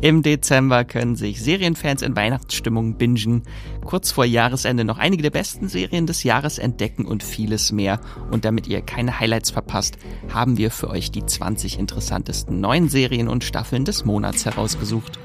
Im Dezember können sich Serienfans in Weihnachtsstimmung bingen, kurz vor Jahresende noch einige der besten Serien des Jahres entdecken und vieles mehr. Und damit ihr keine Highlights verpasst, haben wir für euch die 20 interessantesten neuen Serien und Staffeln des Monats herausgesucht.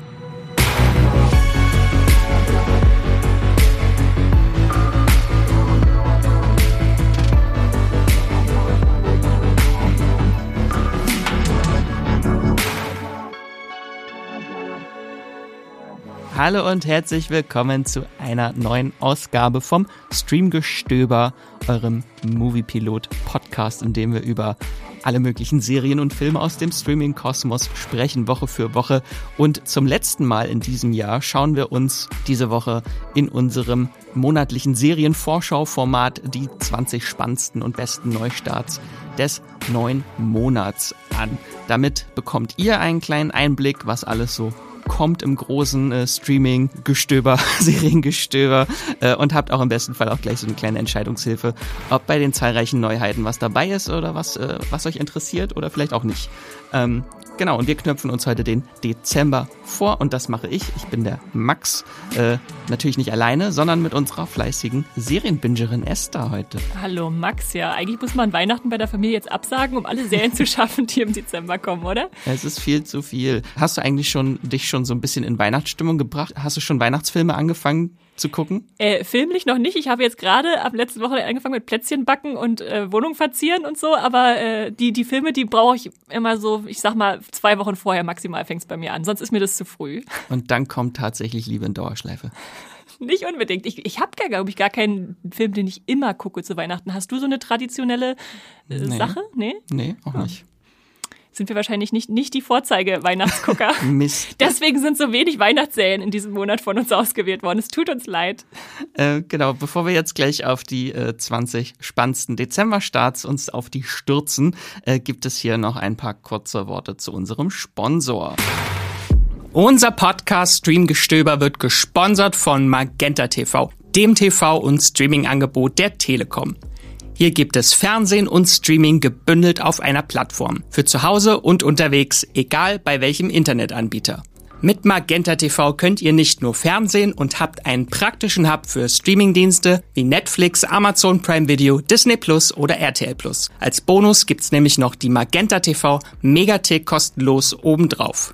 Hallo und herzlich willkommen zu einer neuen Ausgabe vom Streamgestöber, eurem Moviepilot-Podcast, in dem wir über alle möglichen Serien und Filme aus dem Streaming-Kosmos sprechen, Woche für Woche. Und zum letzten Mal in diesem Jahr schauen wir uns diese Woche in unserem monatlichen Serienvorschau-Format die 20 spannendsten und besten Neustarts des neuen Monats an. Damit bekommt ihr einen kleinen Einblick, was alles so kommt im großen äh, Streaming-Gestöber, Seriengestöber äh, und habt auch im besten Fall auch gleich so eine kleine Entscheidungshilfe, ob bei den zahlreichen Neuheiten was dabei ist oder was, äh, was euch interessiert oder vielleicht auch nicht. Ähm, Genau, und wir knöpfen uns heute den Dezember vor und das mache ich. Ich bin der Max. Äh, natürlich nicht alleine, sondern mit unserer fleißigen Serienbingerin Esther heute. Hallo Max, ja, eigentlich muss man Weihnachten bei der Familie jetzt absagen, um alle Serien zu schaffen, die im Dezember kommen, oder? Es ist viel zu viel. Hast du eigentlich schon dich schon so ein bisschen in Weihnachtsstimmung gebracht? Hast du schon Weihnachtsfilme angefangen zu gucken? Äh, filmlich noch nicht. Ich habe jetzt gerade ab letzten Woche angefangen mit Plätzchen backen und äh, Wohnung verzieren und so, aber äh, die, die Filme, die brauche ich immer so, ich sag mal, zwei Wochen vorher maximal fängt es bei mir an. Sonst ist mir das zu früh. Und dann kommt tatsächlich Liebe in Dauerschleife. Nicht unbedingt. Ich, ich habe, glaube ich, gar keinen Film, den ich immer gucke zu Weihnachten. Hast du so eine traditionelle äh, nee. Sache? Nee? Nee, auch ah. nicht sind wir wahrscheinlich nicht, nicht die Vorzeige-Weihnachtsgucker. Mist. Deswegen sind so wenig Weihnachtsserien in diesem Monat von uns ausgewählt worden. Es tut uns leid. Äh, genau, bevor wir jetzt gleich auf die äh, 20 spannendsten Dezember-Starts uns auf die stürzen, äh, gibt es hier noch ein paar kurze Worte zu unserem Sponsor. Unser Podcast Streamgestöber wird gesponsert von Magenta TV, dem TV- und Streaming-Angebot der Telekom. Hier gibt es Fernsehen und Streaming gebündelt auf einer Plattform. Für zu Hause und unterwegs, egal bei welchem Internetanbieter. Mit Magenta TV könnt ihr nicht nur Fernsehen und habt einen praktischen Hub für Streamingdienste wie Netflix, Amazon Prime Video, Disney Plus oder RTL Plus. Als Bonus gibt's nämlich noch die Magenta TV Megatick kostenlos obendrauf.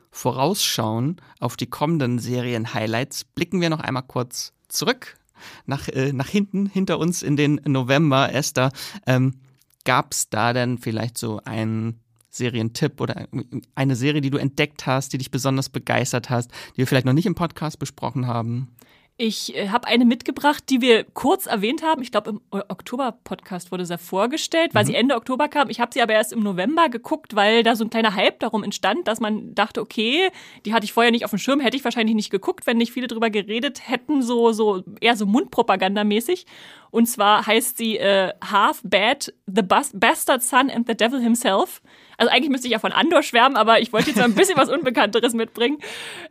vorausschauen auf die kommenden Serien-Highlights, blicken wir noch einmal kurz zurück nach, äh, nach hinten, hinter uns in den November. Esther, ähm, gab es da denn vielleicht so einen Serientipp oder eine Serie, die du entdeckt hast, die dich besonders begeistert hast, die wir vielleicht noch nicht im Podcast besprochen haben? Ich äh, habe eine mitgebracht, die wir kurz erwähnt haben. Ich glaube, im Oktober-Podcast wurde sie vorgestellt, weil mhm. sie Ende Oktober kam. Ich habe sie aber erst im November geguckt, weil da so ein kleiner Hype darum entstand, dass man dachte, okay, die hatte ich vorher nicht auf dem Schirm, hätte ich wahrscheinlich nicht geguckt, wenn nicht viele drüber geredet hätten, so, so eher so Mundpropagandamäßig. Und zwar heißt sie äh, Half Bad, The Bastard Son and the Devil Himself. Also eigentlich müsste ich ja von Andor schwärmen, aber ich wollte jetzt mal ein bisschen was Unbekannteres mitbringen.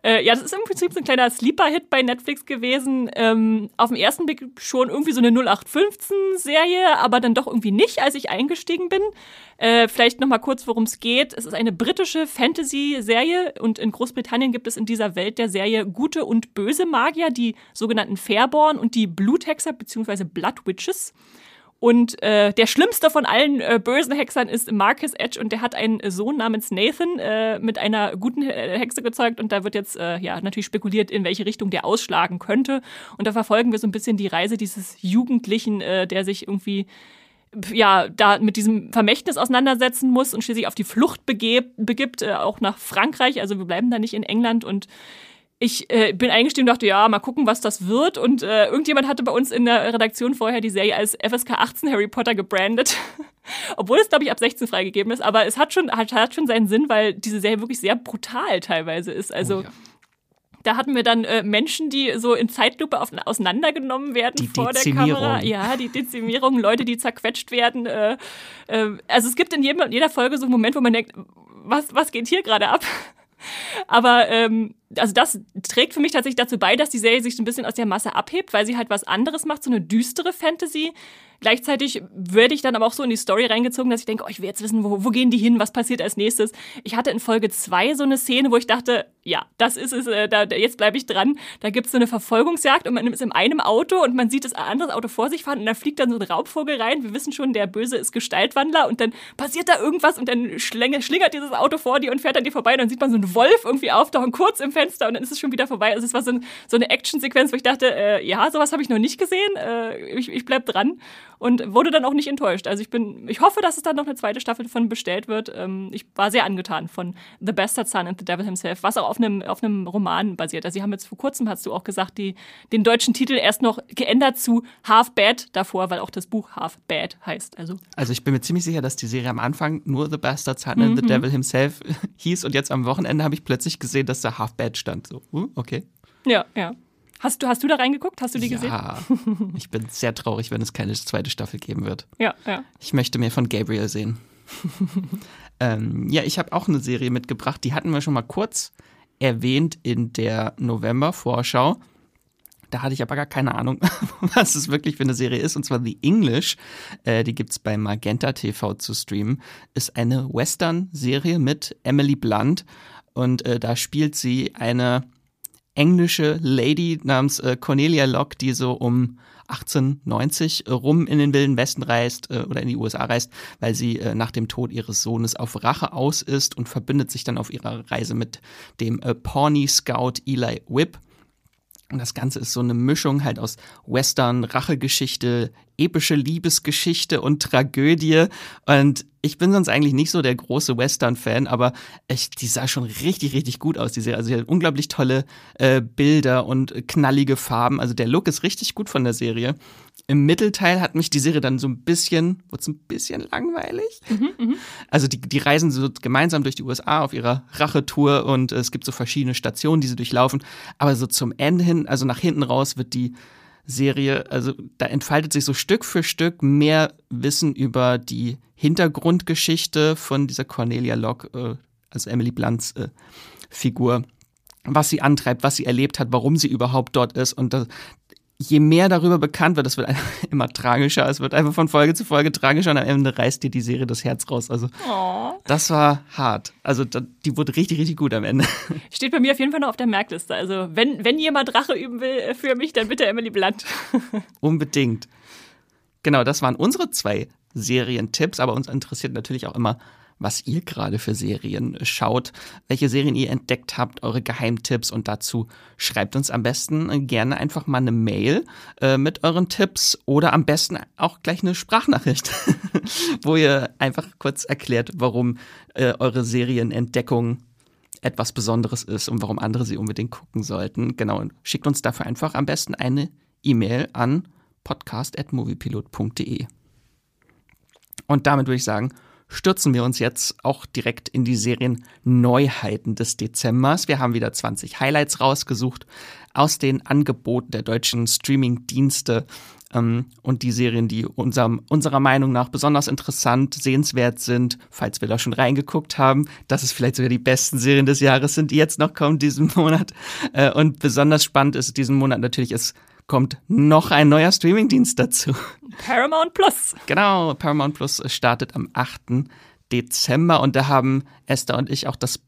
Äh, ja, das ist im Prinzip so ein kleiner Sleeper-Hit bei Netflix gewesen. Ähm, auf den ersten Blick schon irgendwie so eine 0815-Serie, aber dann doch irgendwie nicht, als ich eingestiegen bin. Äh, vielleicht noch mal kurz, worum es geht. Es ist eine britische Fantasy-Serie und in Großbritannien gibt es in dieser Welt der Serie gute und böse Magier, die sogenannten Fairborn und die Bluthexer bzw. Blood Witches. Und äh, der schlimmste von allen äh, bösen Hexern ist Marcus Edge und der hat einen Sohn namens Nathan äh, mit einer guten äh, Hexe gezeugt und da wird jetzt äh, ja natürlich spekuliert, in welche Richtung der ausschlagen könnte. Und da verfolgen wir so ein bisschen die Reise dieses Jugendlichen, äh, der sich irgendwie ja, da mit diesem Vermächtnis auseinandersetzen muss und schließlich auf die Flucht begibt, äh, auch nach Frankreich. Also wir bleiben da nicht in England und ich äh, bin eingestiegen und dachte, ja, mal gucken, was das wird. Und äh, irgendjemand hatte bei uns in der Redaktion vorher die Serie als FSK 18 Harry Potter gebrandet. Obwohl es, glaube ich, ab 16 freigegeben ist. Aber es hat schon, hat, hat schon seinen Sinn, weil diese Serie wirklich sehr brutal teilweise ist. Also. Oh, ja Da hatten wir dann äh, Menschen, die so in Zeitlupe auf, auseinandergenommen werden Die vor der. Kamera. Ja, die Dezimierung, Leute, die zerquetscht werden. Äh, äh, also es gibt in jedem, jeder Folge so einen Moment, wo man denkt, was, was geht hier gerade ab? Aber ähm, also das trägt für mich tatsächlich dazu bei, dass die Serie sich so ein bisschen aus der Masse abhebt, weil sie halt was anderes macht, so eine düstere Fantasy. Gleichzeitig werde ich dann aber auch so in die Story reingezogen, dass ich denke, oh, ich will jetzt wissen, wo, wo gehen die hin, was passiert als nächstes. Ich hatte in Folge zwei so eine Szene, wo ich dachte, ja, das ist es, äh, da, jetzt bleibe ich dran. Da gibt es so eine Verfolgungsjagd und man ist in einem Auto und man sieht das andere Auto vor sich fahren und da fliegt dann so ein Raubvogel rein. Wir wissen schon, der Böse ist Gestaltwandler und dann passiert da irgendwas und dann schlingert dieses Auto vor dir und fährt an dir vorbei und dann sieht man so einen Wolf irgendwie auftauchen, kurz im Fenster und dann ist es schon wieder vorbei. Also es war so, ein, so eine Actionsequenz, wo ich dachte, äh, ja, sowas habe ich noch nicht gesehen. Äh, ich, ich bleib dran und wurde dann auch nicht enttäuscht. Also ich bin, ich hoffe, dass es dann noch eine zweite Staffel von bestellt wird. Ähm, ich war sehr angetan von The Bastard Son and the Devil Himself, was auch auf einem, auf einem Roman basiert. Also sie haben jetzt vor kurzem, hast du auch gesagt, die, den deutschen Titel erst noch geändert zu Half Bad davor, weil auch das Buch Half Bad heißt. Also, Also ich bin mir ziemlich sicher, dass die Serie am Anfang nur The Bastard Son and the Devil Himself hieß und jetzt am Wochenende habe ich plötzlich gesehen, dass da Half Bad stand. So, uh, okay. ja, ja. Hast du, hast du da reingeguckt? Hast du die gesehen? Ja, ich bin sehr traurig, wenn es keine zweite Staffel geben wird. Ja, ja. Ich möchte mehr von Gabriel sehen. ähm, ja, ich habe auch eine Serie mitgebracht, die hatten wir schon mal kurz erwähnt in der November-Vorschau. Da hatte ich aber gar keine Ahnung, was es wirklich für eine Serie ist. Und zwar The English. Äh, die gibt es bei Magenta TV zu streamen. Ist eine Western-Serie mit Emily Blunt. Und äh, da spielt sie eine englische Lady namens äh, Cornelia Locke, die so um 1890 rum in den Wilden Westen reist äh, oder in die USA reist, weil sie äh, nach dem Tod ihres Sohnes auf Rache aus ist und verbindet sich dann auf ihrer Reise mit dem äh, Pawnee Scout Eli Whip. Und das Ganze ist so eine Mischung halt aus Western, Rachegeschichte, epische Liebesgeschichte und Tragödie. Und ich bin sonst eigentlich nicht so der große Western-Fan, aber ich, die sah schon richtig, richtig gut aus, die Serie. Also sie hat unglaublich tolle äh, Bilder und knallige Farben. Also der Look ist richtig gut von der Serie. Im Mittelteil hat mich die Serie dann so ein bisschen, wurde es ein bisschen langweilig. Also die, die reisen so gemeinsam durch die USA auf ihrer Rachetour und es gibt so verschiedene Stationen, die sie durchlaufen. Aber so zum Ende hin, also nach hinten raus, wird die Serie, also da entfaltet sich so Stück für Stück mehr Wissen über die Hintergrundgeschichte von dieser Cornelia Locke, äh, also Emily Blunts äh, Figur, was sie antreibt, was sie erlebt hat, warum sie überhaupt dort ist. Und das, je mehr darüber bekannt wird, das wird einfach immer tragischer. Es wird einfach von Folge zu Folge tragischer und am Ende reißt dir die Serie das Herz raus. Also Oh. das war hart. Also da, die wurde richtig, richtig gut am Ende. Steht bei mir auf jeden Fall noch auf der Merkliste. Also wenn, wenn jemand Rache üben will für mich, dann bitte Emily Blunt. Unbedingt. Genau, das waren unsere zwei Serientipps, aber uns interessiert natürlich auch immer, was ihr gerade für Serien schaut, welche Serien ihr entdeckt habt, eure Geheimtipps und dazu schreibt uns am besten gerne einfach mal eine Mail äh, mit euren Tipps oder am besten auch gleich eine Sprachnachricht, wo ihr einfach kurz erklärt, warum äh, eure Serienentdeckung etwas Besonderes ist und warum andere sie unbedingt gucken sollten. Genau, und schickt uns dafür einfach am besten eine E-Mail an podcast.moviepilot.de. Und damit würde ich sagen, stürzen wir uns jetzt auch direkt in die Serienneuheiten des Dezembers. Wir haben wieder 20 Highlights rausgesucht aus den Angeboten der deutschen Streaming-Dienste ähm, und die Serien, die unserem, unserer Meinung nach besonders interessant, sehenswert sind, falls wir da schon reingeguckt haben, dass es vielleicht sogar die besten Serien des Jahres sind, die jetzt noch kommen diesen Monat. Äh, und besonders spannend ist diesen Monat natürlich, es kommt noch ein neuer Streamingdienst dazu. Paramount Plus. Genau, Paramount Plus startet am 8. Dezember und da haben Esther und ich auch das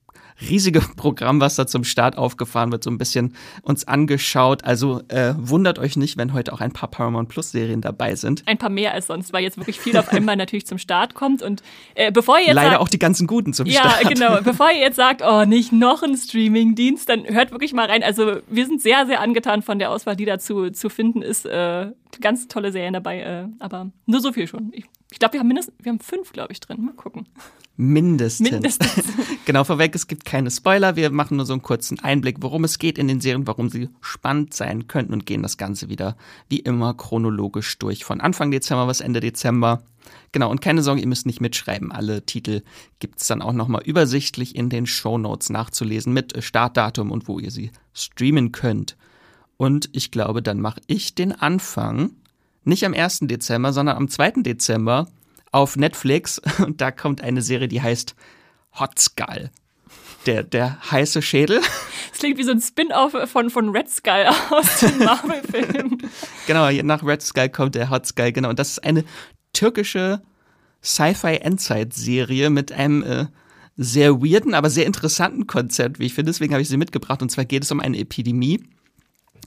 riesige Programm, was da zum Start aufgefahren wird, so ein bisschen uns angeschaut. Also äh, wundert euch nicht, wenn heute auch ein paar Paramount Plus Serien dabei sind. Ein paar mehr als sonst, weil jetzt wirklich viel auf einmal natürlich zum Start kommt. Und äh, bevor ihr jetzt Leider sagt, auch die ganzen guten zum Ja, Start. genau. Bevor ihr jetzt sagt, oh, nicht noch ein Streaming-Dienst, dann hört wirklich mal rein. Also wir sind sehr, sehr angetan von der Auswahl, die dazu zu finden ist. Äh, ganz tolle Serien dabei, äh, aber nur so viel schon. Ich, Ich glaube, wir haben mindestens, wir haben fünf, glaube ich, drin. Mal gucken. Mindestens. Mindestens. genau, vorweg, es gibt keine Spoiler. Wir machen nur so einen kurzen Einblick, worum es geht in den Serien, warum sie spannend sein könnten und gehen das Ganze wieder wie immer chronologisch durch. Von Anfang Dezember bis Ende Dezember. Genau, und keine Sorge, ihr müsst nicht mitschreiben. Alle Titel gibt es dann auch nochmal übersichtlich in den Show Notes nachzulesen mit Startdatum und wo ihr sie streamen könnt. Und ich glaube, dann mache ich den Anfang nicht am 1. Dezember, sondern am 2. Dezember auf Netflix. Und da kommt eine Serie, die heißt Hot Skull. Der, der heiße Schädel. Das klingt wie so ein Spin-off von, von Red Skull aus dem Marvel-Film. genau, nach Red Skull kommt der Hot Skull, genau. Und das ist eine türkische Sci-Fi-Endzeit-Serie mit einem äh, sehr weirden, aber sehr interessanten Konzept, wie ich finde. Deswegen habe ich sie mitgebracht. Und zwar geht es um eine Epidemie,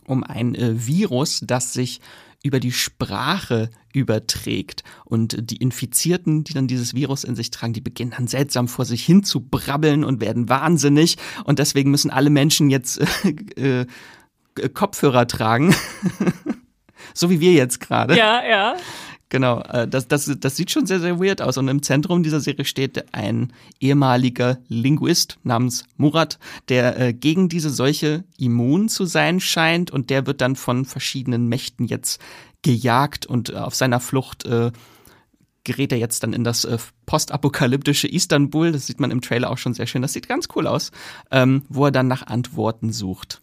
um ein äh, Virus, das sich über die Sprache überträgt. Und die Infizierten, die dann dieses Virus in sich tragen, die beginnen dann seltsam vor sich hin zu brabbeln und werden wahnsinnig. Und deswegen müssen alle Menschen jetzt äh, äh, Kopfhörer tragen. so wie wir jetzt gerade. Ja, ja. Genau, äh, das, das, das sieht schon sehr, sehr weird aus. Und im Zentrum dieser Serie steht ein ehemaliger Linguist namens Murat, der äh, gegen diese Seuche immun zu sein scheint. Und der wird dann von verschiedenen Mächten jetzt gejagt und äh, auf seiner Flucht äh, gerät er jetzt dann in das äh, postapokalyptische Istanbul. Das sieht man im Trailer auch schon sehr schön. Das sieht ganz cool aus, ähm, wo er dann nach Antworten sucht.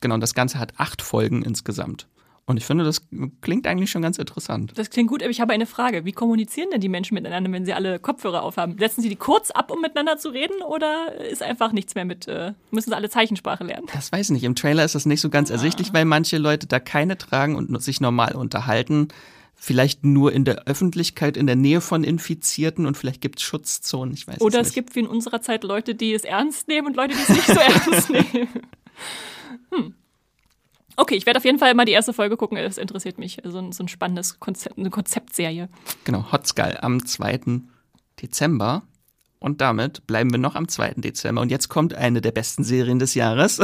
Genau, und das Ganze hat acht Folgen insgesamt. Und ich finde, das klingt eigentlich schon ganz interessant. Das klingt gut, aber ich habe eine Frage. Wie kommunizieren denn die Menschen miteinander, wenn sie alle Kopfhörer aufhaben? Setzen sie die kurz ab, um miteinander zu reden, oder ist einfach nichts mehr mit, äh, müssen sie alle Zeichensprache lernen? Das weiß ich nicht. Im Trailer ist das nicht so ganz ah. ersichtlich, weil manche Leute da keine tragen und sich normal unterhalten. Vielleicht nur in der Öffentlichkeit, in der Nähe von Infizierten und vielleicht gibt es Schutzzonen, ich weiß Oder es, es gibt wie in unserer Zeit Leute, die es ernst nehmen und Leute, die es nicht so ernst nehmen. Hm. Okay, ich werde auf jeden Fall mal die erste Folge gucken. Es interessiert mich. So ein, so ein spannendes Konzept, eine Konzeptserie. Genau, Hot Skull am 2. Dezember. Und damit bleiben wir noch am 2. Dezember. Und jetzt kommt eine der besten Serien des Jahres.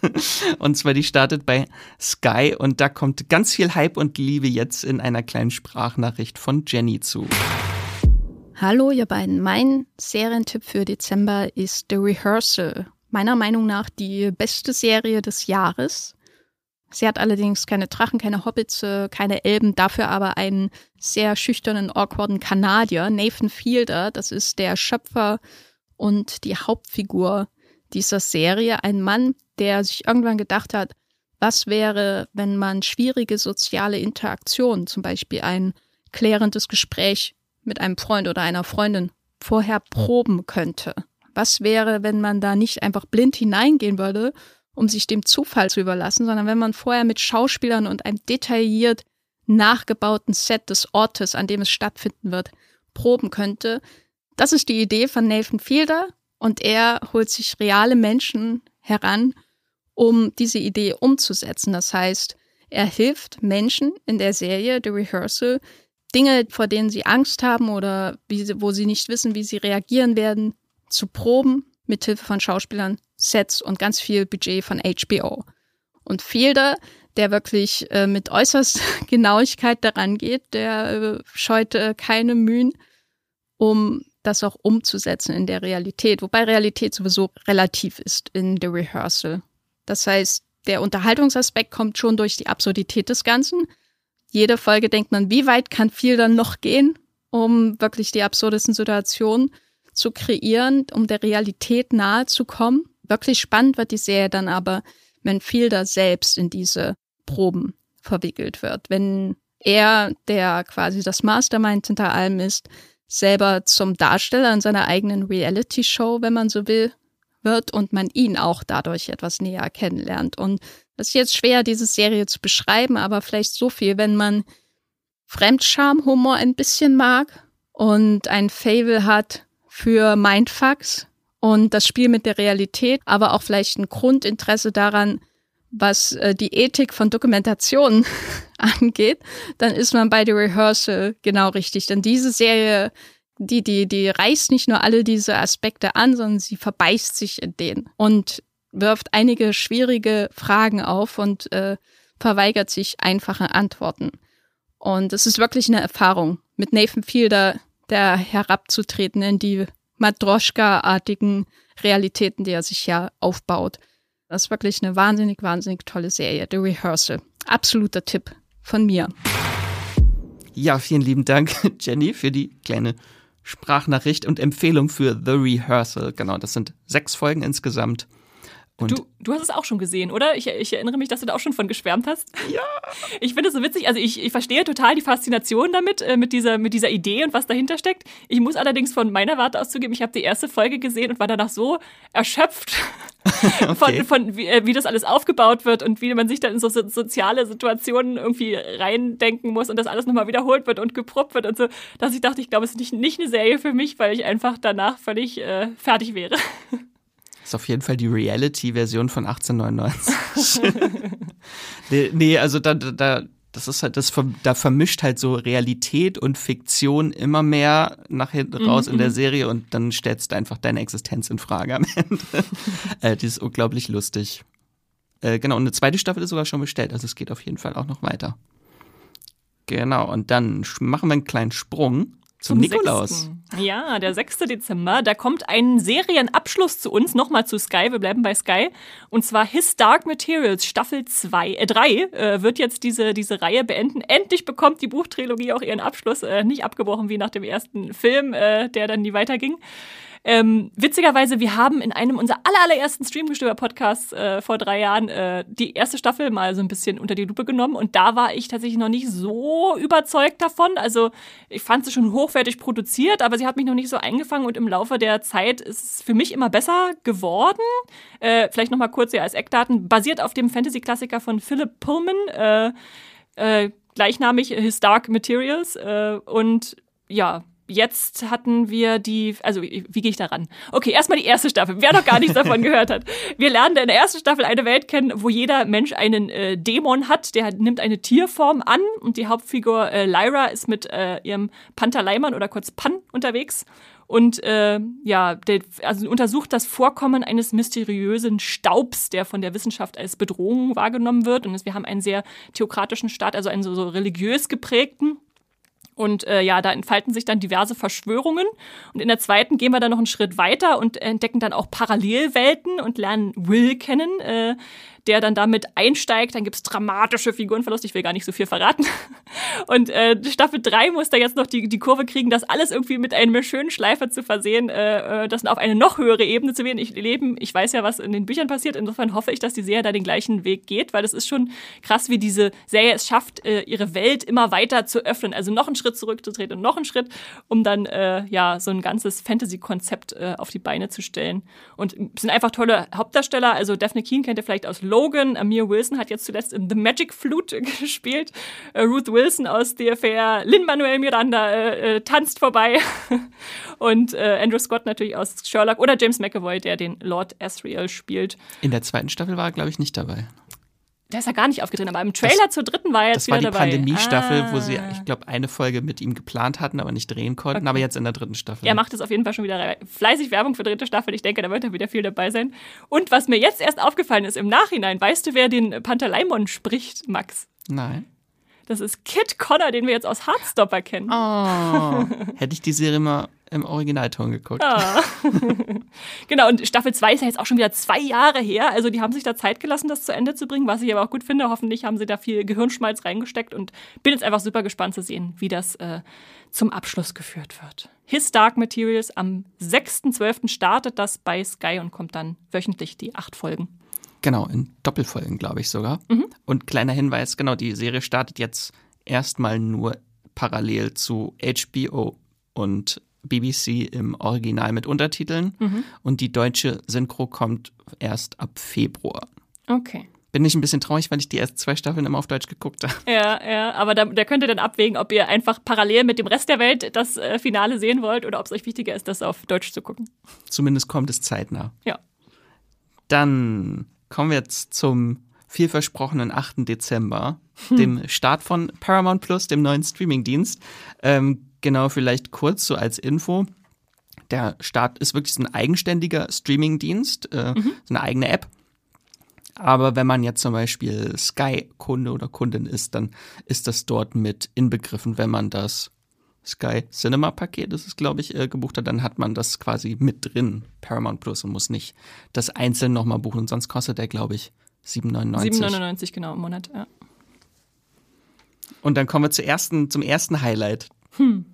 und zwar die startet bei Sky und da kommt ganz viel Hype und Liebe jetzt in einer kleinen Sprachnachricht von Jenny zu. Hallo ihr beiden, mein Serientipp für Dezember ist The Rehearsal. Meiner Meinung nach die beste Serie des Jahres. Sie hat allerdings keine Drachen, keine Hobbits, äh, keine Elben, dafür aber einen sehr schüchternen, awkwarden Kanadier, Nathan Fielder. Das ist der Schöpfer und die Hauptfigur dieser Serie. Ein Mann, der sich irgendwann gedacht hat, was wäre, wenn man schwierige soziale Interaktionen, zum Beispiel ein klärendes Gespräch mit einem Freund oder einer Freundin, vorher proben könnte? Was wäre, wenn man da nicht einfach blind hineingehen würde um sich dem Zufall zu überlassen, sondern wenn man vorher mit Schauspielern und einem detailliert nachgebauten Set des Ortes, an dem es stattfinden wird, proben könnte. Das ist die Idee von Nathan Fielder und er holt sich reale Menschen heran, um diese Idee umzusetzen. Das heißt, er hilft Menschen in der Serie The Rehearsal, Dinge, vor denen sie Angst haben oder sie, wo sie nicht wissen, wie sie reagieren werden, zu proben, mithilfe von Schauspielern, Sets und ganz viel Budget von HBO. Und Fielder, der wirklich äh, mit äußerst Genauigkeit daran geht, der äh, scheut äh, keine Mühen, um das auch umzusetzen in der Realität, wobei Realität sowieso relativ ist in The Rehearsal. Das heißt, der Unterhaltungsaspekt kommt schon durch die Absurdität des Ganzen. Jede Folge denkt man, wie weit kann Fielder noch gehen, um wirklich die absurdesten Situationen zu kreieren, um der Realität nahe zu kommen. Wirklich spannend wird die Serie dann aber, wenn Fielder selbst in diese Proben verwickelt wird. Wenn er, der quasi das Mastermind hinter allem ist, selber zum Darsteller in seiner eigenen Reality-Show, wenn man so will, wird und man ihn auch dadurch etwas näher kennenlernt. Und es ist jetzt schwer, diese Serie zu beschreiben, aber vielleicht so viel, wenn man Fremdscham-Humor ein bisschen mag und ein Fable hat für Mindfucks und das Spiel mit der Realität, aber auch vielleicht ein Grundinteresse daran, was äh, die Ethik von Dokumentationen angeht, dann ist man bei The Rehearsal genau richtig. Denn diese Serie, die, die, die reißt nicht nur alle diese Aspekte an, sondern sie verbeißt sich in denen und wirft einige schwierige Fragen auf und äh, verweigert sich einfache Antworten. Und es ist wirklich eine Erfahrung, mit Nathan Fielder, der herabzutreten in die Matroschka-artigen Realitäten, die er sich ja aufbaut. Das ist wirklich eine wahnsinnig, wahnsinnig tolle Serie, The Rehearsal. Absoluter Tipp von mir. Ja, vielen lieben Dank, Jenny, für die kleine Sprachnachricht und Empfehlung für The Rehearsal. Genau, das sind sechs Folgen insgesamt. Und du, du hast es auch schon gesehen, oder? Ich, ich, erinnere mich, dass du da auch schon von geschwärmt hast. Ja. Ich finde es so witzig. Also ich, ich verstehe total die Faszination damit, äh, mit, dieser, mit dieser Idee und was dahinter steckt. Ich muss allerdings von meiner Warte aus zugeben, ich habe die erste Folge gesehen und war danach so erschöpft okay. von, von wie, äh, wie, das alles aufgebaut wird und wie man sich dann in so, so soziale Situationen irgendwie reindenken muss und das alles nochmal wiederholt wird und geprobt wird und so, dass ich dachte, ich glaube, es ist nicht, nicht eine Serie für mich, weil ich einfach danach völlig äh, fertig wäre. ist auf jeden Fall die Reality-Version von 1899. nee, nee, also da, da, das ist halt, das, da vermischt halt so Realität und Fiktion immer mehr nach hinten raus mhm. in der mhm. Serie und dann stellst du einfach deine Existenz in Frage am Ende. äh, die ist unglaublich lustig. Äh, genau, und eine zweite Staffel ist sogar schon bestellt, also es geht auf jeden Fall auch noch weiter. Genau, und dann machen wir einen kleinen Sprung zum, Nikolaus. 6. Ja, der 6. Dezember. Da kommt ein Serienabschluss zu uns, nochmal zu Sky. Wir bleiben bei Sky. Und zwar His Dark Materials, Staffel 2, äh, 3, äh, wird jetzt diese, diese Reihe beenden. Endlich bekommt die Buchtrilogie auch ihren Abschluss. Äh, nicht abgebrochen wie nach dem ersten Film, äh, der dann nie weiterging. Ähm, witzigerweise, wir haben in einem unserer allerersten Streamgestöber-Podcasts äh, vor drei Jahren äh, die erste Staffel mal so ein bisschen unter die Lupe genommen und da war ich tatsächlich noch nicht so überzeugt davon. Also ich fand sie schon hochwertig produziert, aber sie hat mich noch nicht so eingefangen und im Laufe der Zeit ist es für mich immer besser geworden. Äh, vielleicht noch mal kurz hier als Eckdaten. Basiert auf dem Fantasy-Klassiker von Philip Pullman, äh, äh, gleichnamig His Dark Materials äh, und ja, jetzt hatten wir die, also wie gehe ich da ran? Okay, erstmal die erste Staffel. Wer noch gar nichts davon gehört hat. Wir lernen in der ersten Staffel eine Welt kennen, wo jeder Mensch einen äh, Dämon hat, der nimmt eine Tierform an und die Hauptfigur äh, Lyra ist mit äh, ihrem Panther Leimann oder kurz Pan unterwegs und äh, ja, der, also untersucht das Vorkommen eines mysteriösen Staubs, der von der Wissenschaft als Bedrohung wahrgenommen wird. Und wir haben einen sehr theokratischen Staat, also einen so, so religiös geprägten. Und äh, ja, da entfalten sich dann diverse Verschwörungen. Und in der zweiten gehen wir dann noch einen Schritt weiter und entdecken dann auch Parallelwelten und lernen Will kennen, äh, der dann damit einsteigt. Dann gibt's dramatische Figurenverluste. Ich will gar nicht so viel verraten. Und äh, Staffel 3 muss da jetzt noch die, die Kurve kriegen, das alles irgendwie mit einer schönen Schleife zu versehen, äh, äh das auf eine noch höhere Ebene zu wählen. Ich leben, ich weiß ja, was in den Büchern passiert. Insofern hoffe ich, dass die Serie da den gleichen Weg geht, weil das ist schon krass, wie diese Serie es schafft, äh, ihre Welt immer weiter zu öffnen. Also noch einen Schritt zurückzutreten und noch einen Schritt, um dann äh, ja so ein ganzes Fantasy-Konzept äh, auf die Beine zu stellen. Und es sind einfach tolle Hauptdarsteller. Also Daphne Keen kennt ihr vielleicht aus Logan. Amir Wilson hat jetzt zuletzt in The Magic Flute gespielt. Äh, Ruth Wilson aus The Affair. Lin-Manuel Miranda äh, äh, tanzt vorbei. Und äh, Andrew Scott natürlich aus Sherlock. Oder James McAvoy, der den Lord Asriel spielt. In der zweiten Staffel war er, glaube ich, nicht dabei. Der ist ja gar nicht aufgetreten, aber im Trailer das, zur dritten war er jetzt wieder dabei. Das war die Pandemiestaffel, ah. wo sie, ah. ich glaube, eine Folge mit ihm geplant hatten, aber nicht drehen konnten, okay. aber jetzt in der dritten Staffel. Er macht jetzt auf jeden Fall schon wieder fleißig Werbung für dritte Staffel. Ich denke, da wird er wieder viel dabei sein. Und was mir jetzt erst aufgefallen ist im Nachhinein, weißt du, wer den Pantaleimon spricht, Max? Nein. Das ist Kit Connor, den wir jetzt aus Heartstopper kennen. Oh, hätte ich die Serie mal im Originalton geguckt. Ah. genau, und Staffel 2 ist ja jetzt auch schon wieder zwei Jahre her. Also die haben sich da Zeit gelassen, das zu Ende zu bringen, was ich aber auch gut finde. Hoffentlich haben sie da viel Gehirnschmalz reingesteckt und bin jetzt einfach super gespannt zu sehen, wie das äh, zum Abschluss geführt wird. His Dark Materials am 6.12. startet das bei Sky und kommt dann wöchentlich die acht Folgen. Genau, in Doppelfolgen, glaube ich sogar. Mhm. Und kleiner Hinweis, genau, die Serie startet jetzt erstmal nur parallel zu HBO und BBC im Original mit Untertiteln mhm. und die deutsche Synchro kommt erst ab Februar. Okay. Bin ich ein bisschen traurig, weil ich die ersten zwei Staffeln immer auf Deutsch geguckt habe. Ja, ja, aber da, da könnt ihr dann abwägen, ob ihr einfach parallel mit dem Rest der Welt das äh, Finale sehen wollt oder ob es euch wichtiger ist, das auf Deutsch zu gucken. Zumindest kommt es zeitnah. Ja. Dann kommen wir jetzt zum vielversprochenen 8. Dezember, hm. dem Start von Paramount Plus, dem neuen Streamingdienst. Ähm, genau, vielleicht kurz so als Info. Der Start ist wirklich so ein eigenständiger Streamingdienst, äh, mhm. so eine eigene App. Aber wenn man jetzt zum Beispiel Sky-Kunde oder Kundin ist, dann ist das dort mit inbegriffen, wenn man das Sky Cinema Paket, das ist, glaube ich, äh, gebucht hat, dann hat man das quasi mit drin, Paramount Plus, und muss nicht das einzeln nochmal buchen. Und sonst kostet der, glaube ich, 7,99. 7,99 genau im Monat, ja. Und dann kommen wir ersten, zum ersten Highlight. Hm.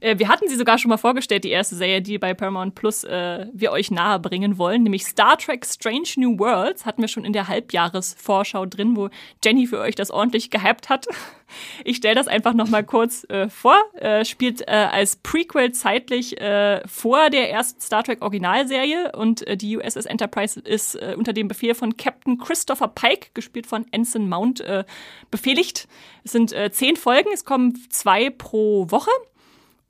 Äh, wir hatten sie sogar schon mal vorgestellt, die erste Serie, die bei Paramount Plus äh, wir euch nahe bringen wollen, nämlich Star Trek Strange New Worlds. Hatten wir schon in der Halbjahresvorschau drin, wo Jenny für euch das ordentlich gehypt hat. Ich stelle das einfach noch mal kurz äh, vor. Äh, spielt äh, als Prequel zeitlich vor der ersten Star Trek Originalserie und die USS Enterprise ist unter dem Befehl von Captain Christopher Pike, gespielt von Ensign Mount, befehligt. Es sind zehn Folgen, es kommen zwei pro Woche.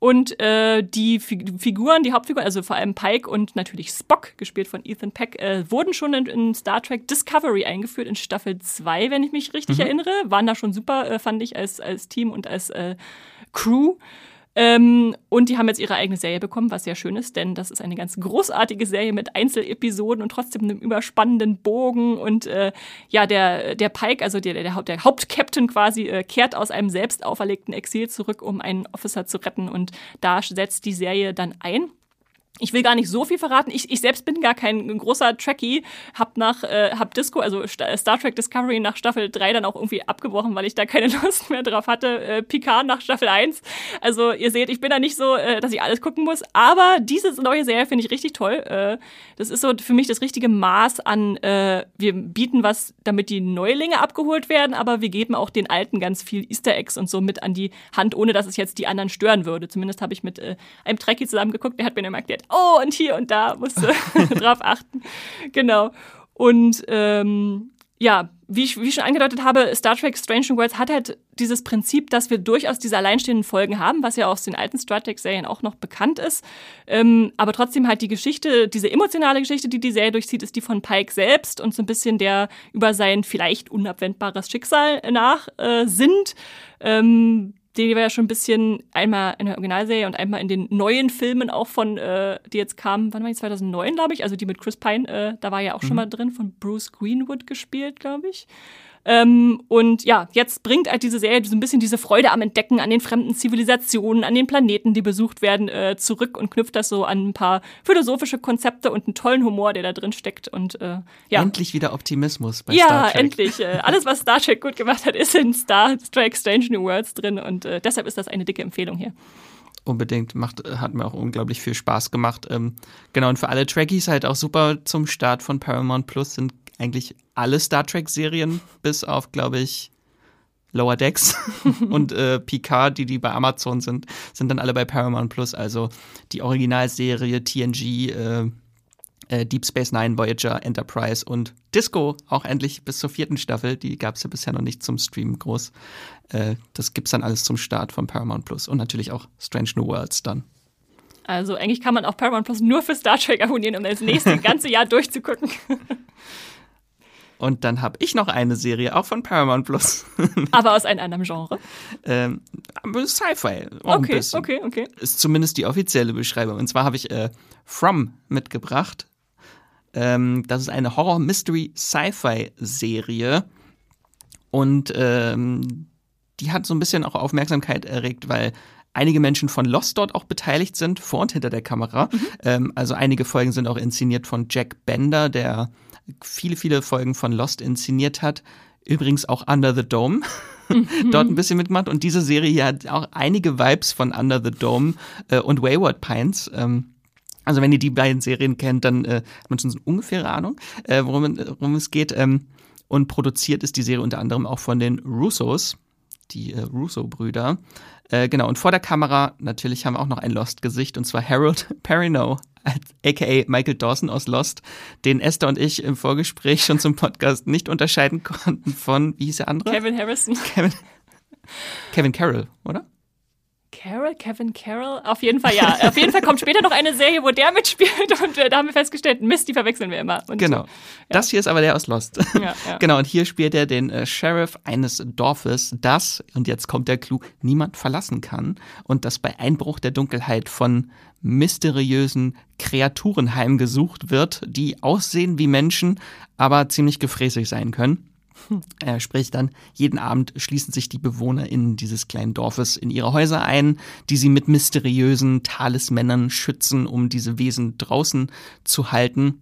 Und äh, die Figuren, die Hauptfiguren, also vor allem Pike und natürlich Spock, gespielt von Ethan Peck, äh, wurden schon in, in, Star Trek Discovery eingeführt, in Staffel 2, wenn ich mich richtig mhm. erinnere. Waren da schon super, äh, fand ich, als, als Team und als äh, Crew. Ähm, und die haben jetzt ihre eigene Serie bekommen, was sehr schön ist, denn das ist eine ganz großartige Serie mit Einzelepisoden und trotzdem einem überspannenden Bogen. Und äh, ja, der, der Pike, also der, der, der Hauptcaptain quasi, äh, kehrt aus einem selbst auferlegten Exil zurück, um einen Officer zu retten. Und da setzt die Serie dann ein. Ich will gar nicht so viel verraten. Ich, ich selbst bin gar kein großer Trekkie. Hab nach äh, hab Disco, also Star Trek Discovery nach Staffel 3 dann auch irgendwie abgebrochen, weil ich da keine Lust mehr drauf hatte. Äh, Picard nach Staffel 1. Also ihr seht, ich bin da nicht so, äh, dass ich alles gucken muss. Aber diese neue Serie finde ich richtig toll. Äh, das ist so für mich das richtige Maß an, äh, wir bieten was, damit die Neulinge abgeholt werden, aber wir geben auch den Alten ganz viel Easter Eggs und so mit an die Hand, ohne dass es jetzt die anderen stören würde. Zumindest habe ich mit äh, einem Trekkie zusammen geguckt, der hat mir immer erklärt, oh, und hier und da musst du drauf achten. Genau. Und ähm, ja, wie ich, wie ich schon angedeutet habe, Star Trek Strange New Worlds hat halt dieses Prinzip, dass wir durchaus diese alleinstehenden Folgen haben, was ja aus den alten Star Trek-Serien auch noch bekannt ist. Ähm, aber trotzdem halt die Geschichte, diese emotionale Geschichte, die die Serie durchzieht, ist die von Pike selbst und so ein bisschen der über sein vielleicht unabwendbares Schicksal nach äh, sind. Ähm, die wir ja schon ein bisschen einmal in der Originalserie und einmal in den neuen Filmen auch von, äh, die jetzt kamen, wann war die, 2009, glaube ich, also die mit Chris Pine, äh, da war ja auch mhm. schon mal drin, von Bruce Greenwood gespielt, glaube ich. Ähm, und ja, jetzt bringt halt diese Serie so ein bisschen diese Freude am Entdecken an den fremden Zivilisationen, an den Planeten, die besucht werden, äh, zurück und knüpft das so an ein paar philosophische Konzepte und einen tollen Humor, der da drin steckt. Und äh, ja. Endlich wieder Optimismus bei ja, Star Trek. Ja, endlich. Äh, alles, was Star Trek gut gemacht hat, ist in Star Trek Strange New Worlds drin und äh, deshalb ist das eine dicke Empfehlung hier unbedingt. Macht, hat mir auch unglaublich viel Spaß gemacht. Ähm, genau, und für alle Trekkies halt auch super zum Start von Paramount Plus sind eigentlich alle Star Trek-Serien, bis auf, glaube ich, Lower Decks und äh, Picard, die, die bei Amazon sind, sind dann alle bei Paramount Plus. Also die Originalserie TNG, äh, äh, Deep Space Nine, Voyager, Enterprise und Disco auch endlich bis zur vierten Staffel. Die gab es ja bisher noch nicht zum Stream groß. Äh, das es dann alles zum Start von Paramount Plus und natürlich auch Strange New Worlds dann. Also eigentlich kann man auch Paramount Plus nur für Star Trek abonnieren, um das nächste ganze Jahr durchzugucken. Und dann habe ich noch eine Serie, auch von Paramount Plus. Aber aus einem anderen Genre? ähm, Sci-Fi. Okay, okay, okay. Ist zumindest die offizielle Beschreibung. Und zwar habe ich äh, From mitgebracht. Ähm, das ist eine Horror-Mystery-Sci-Fi-Serie. Und ähm, die hat so ein bisschen auch Aufmerksamkeit erregt, weil einige Menschen von Lost dort auch beteiligt sind, vor und hinter der Kamera. Mhm. Ähm, also einige Folgen sind auch inszeniert von Jack Bender, der viele, viele Folgen von Lost inszeniert hat. Übrigens auch Under the Dome. Dort ein bisschen mitgemacht. Und diese Serie hier hat auch einige Vibes von Under the Dome äh, und Wayward Pines. Ähm, also wenn ihr die beiden Serien kennt, dann äh, hat man schon so eine ungefähre Ahnung, äh, worum, worum, es geht. Ähm, und produziert ist die Serie unter anderem auch von den Russos, die äh, Russo-Brüder. Äh, genau, und vor der Kamera natürlich haben wir auch noch ein Lost-Gesicht, und zwar Harold Perrineau, aka Michael Dawson aus Lost, den Esther und ich im Vorgespräch schon zum Podcast nicht unterscheiden konnten von, wie hieß der andere? Kevin Harrison. Kevin, Kevin Carroll, oder? Carroll, Kevin Carroll? Auf jeden Fall, ja. Auf jeden Fall kommt später noch eine Serie, wo der mitspielt und äh, da haben wir festgestellt, Mist, die verwechseln wir immer. Und genau. Ja. Das hier ist aber der aus Lost. Ja, ja. genau, und hier spielt er den äh, Sheriff eines Dorfes, das, und jetzt kommt der Clou, niemand verlassen kann und das bei Einbruch der Dunkelheit von mysteriösen Kreaturen heimgesucht wird, die aussehen wie Menschen, aber ziemlich gefräßig sein können. Er spricht dann, jeden Abend schließen sich die BewohnerInnen dieses kleinen Dorfes in ihre Häuser ein, die sie mit mysteriösen Talismännern schützen, um diese Wesen draußen zu halten.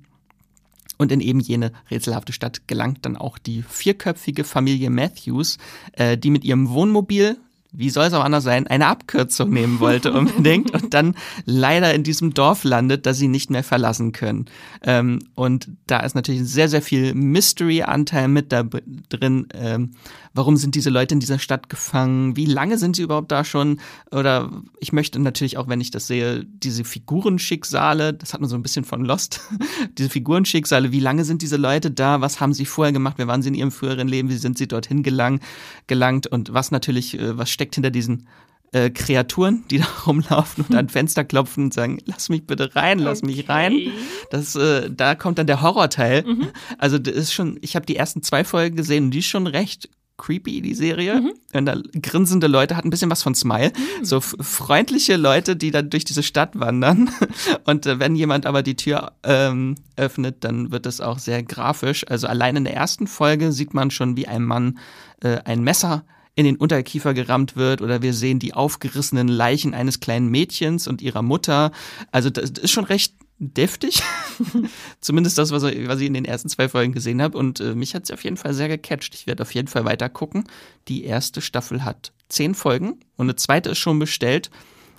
Und in eben jene rätselhafte Stadt gelangt dann auch die vierköpfige Familie Matthews, äh, die mit ihrem Wohnmobil wie soll es auch anders sein, eine Abkürzung nehmen wollte unbedingt und dann leider in diesem Dorf landet, das sie nicht mehr verlassen können. Ähm, und da ist natürlich sehr, sehr viel Mystery-Anteil mit da drin. Ähm, warum sind diese Leute in dieser Stadt gefangen? Wie lange sind sie überhaupt da schon? Oder ich möchte natürlich auch, wenn ich das sehe, diese Figurenschicksale, das hat man so ein bisschen von Lost, diese Figurenschicksale, wie lange sind diese Leute da? Was haben sie vorher gemacht? Wer waren sie in ihrem früheren Leben? Wie sind sie dorthin gelang, gelangt? Und was natürlich, äh, was steckt hinter diesen äh, Kreaturen, die da rumlaufen und an Fenster klopfen und sagen, lass mich bitte rein, lass okay. mich rein. Das, äh, da kommt dann der Horrorteil. Mhm. Also das ist schon, ich habe die ersten zwei Folgen gesehen und die ist schon recht creepy, die Serie. Mhm. Und da grinsende Leute hat ein bisschen was von Smile. Mhm. So freundliche Leute, die dann durch diese Stadt wandern. Und äh, wenn jemand aber die Tür ähm, öffnet, dann wird es auch sehr grafisch. Also allein in der ersten Folge sieht man schon, wie ein Mann äh, ein Messer in den Unterkiefer gerammt wird oder wir sehen die aufgerissenen Leichen eines kleinen Mädchens und ihrer Mutter. Also das ist schon recht deftig. Zumindest das, was, was, ich in den ersten zwei Folgen gesehen habe. Und äh, mich hat sie auf jeden Fall sehr gecatcht. Ich werde auf jeden Fall weiter gucken. Die erste Staffel hat zehn Folgen und eine zweite ist schon bestellt.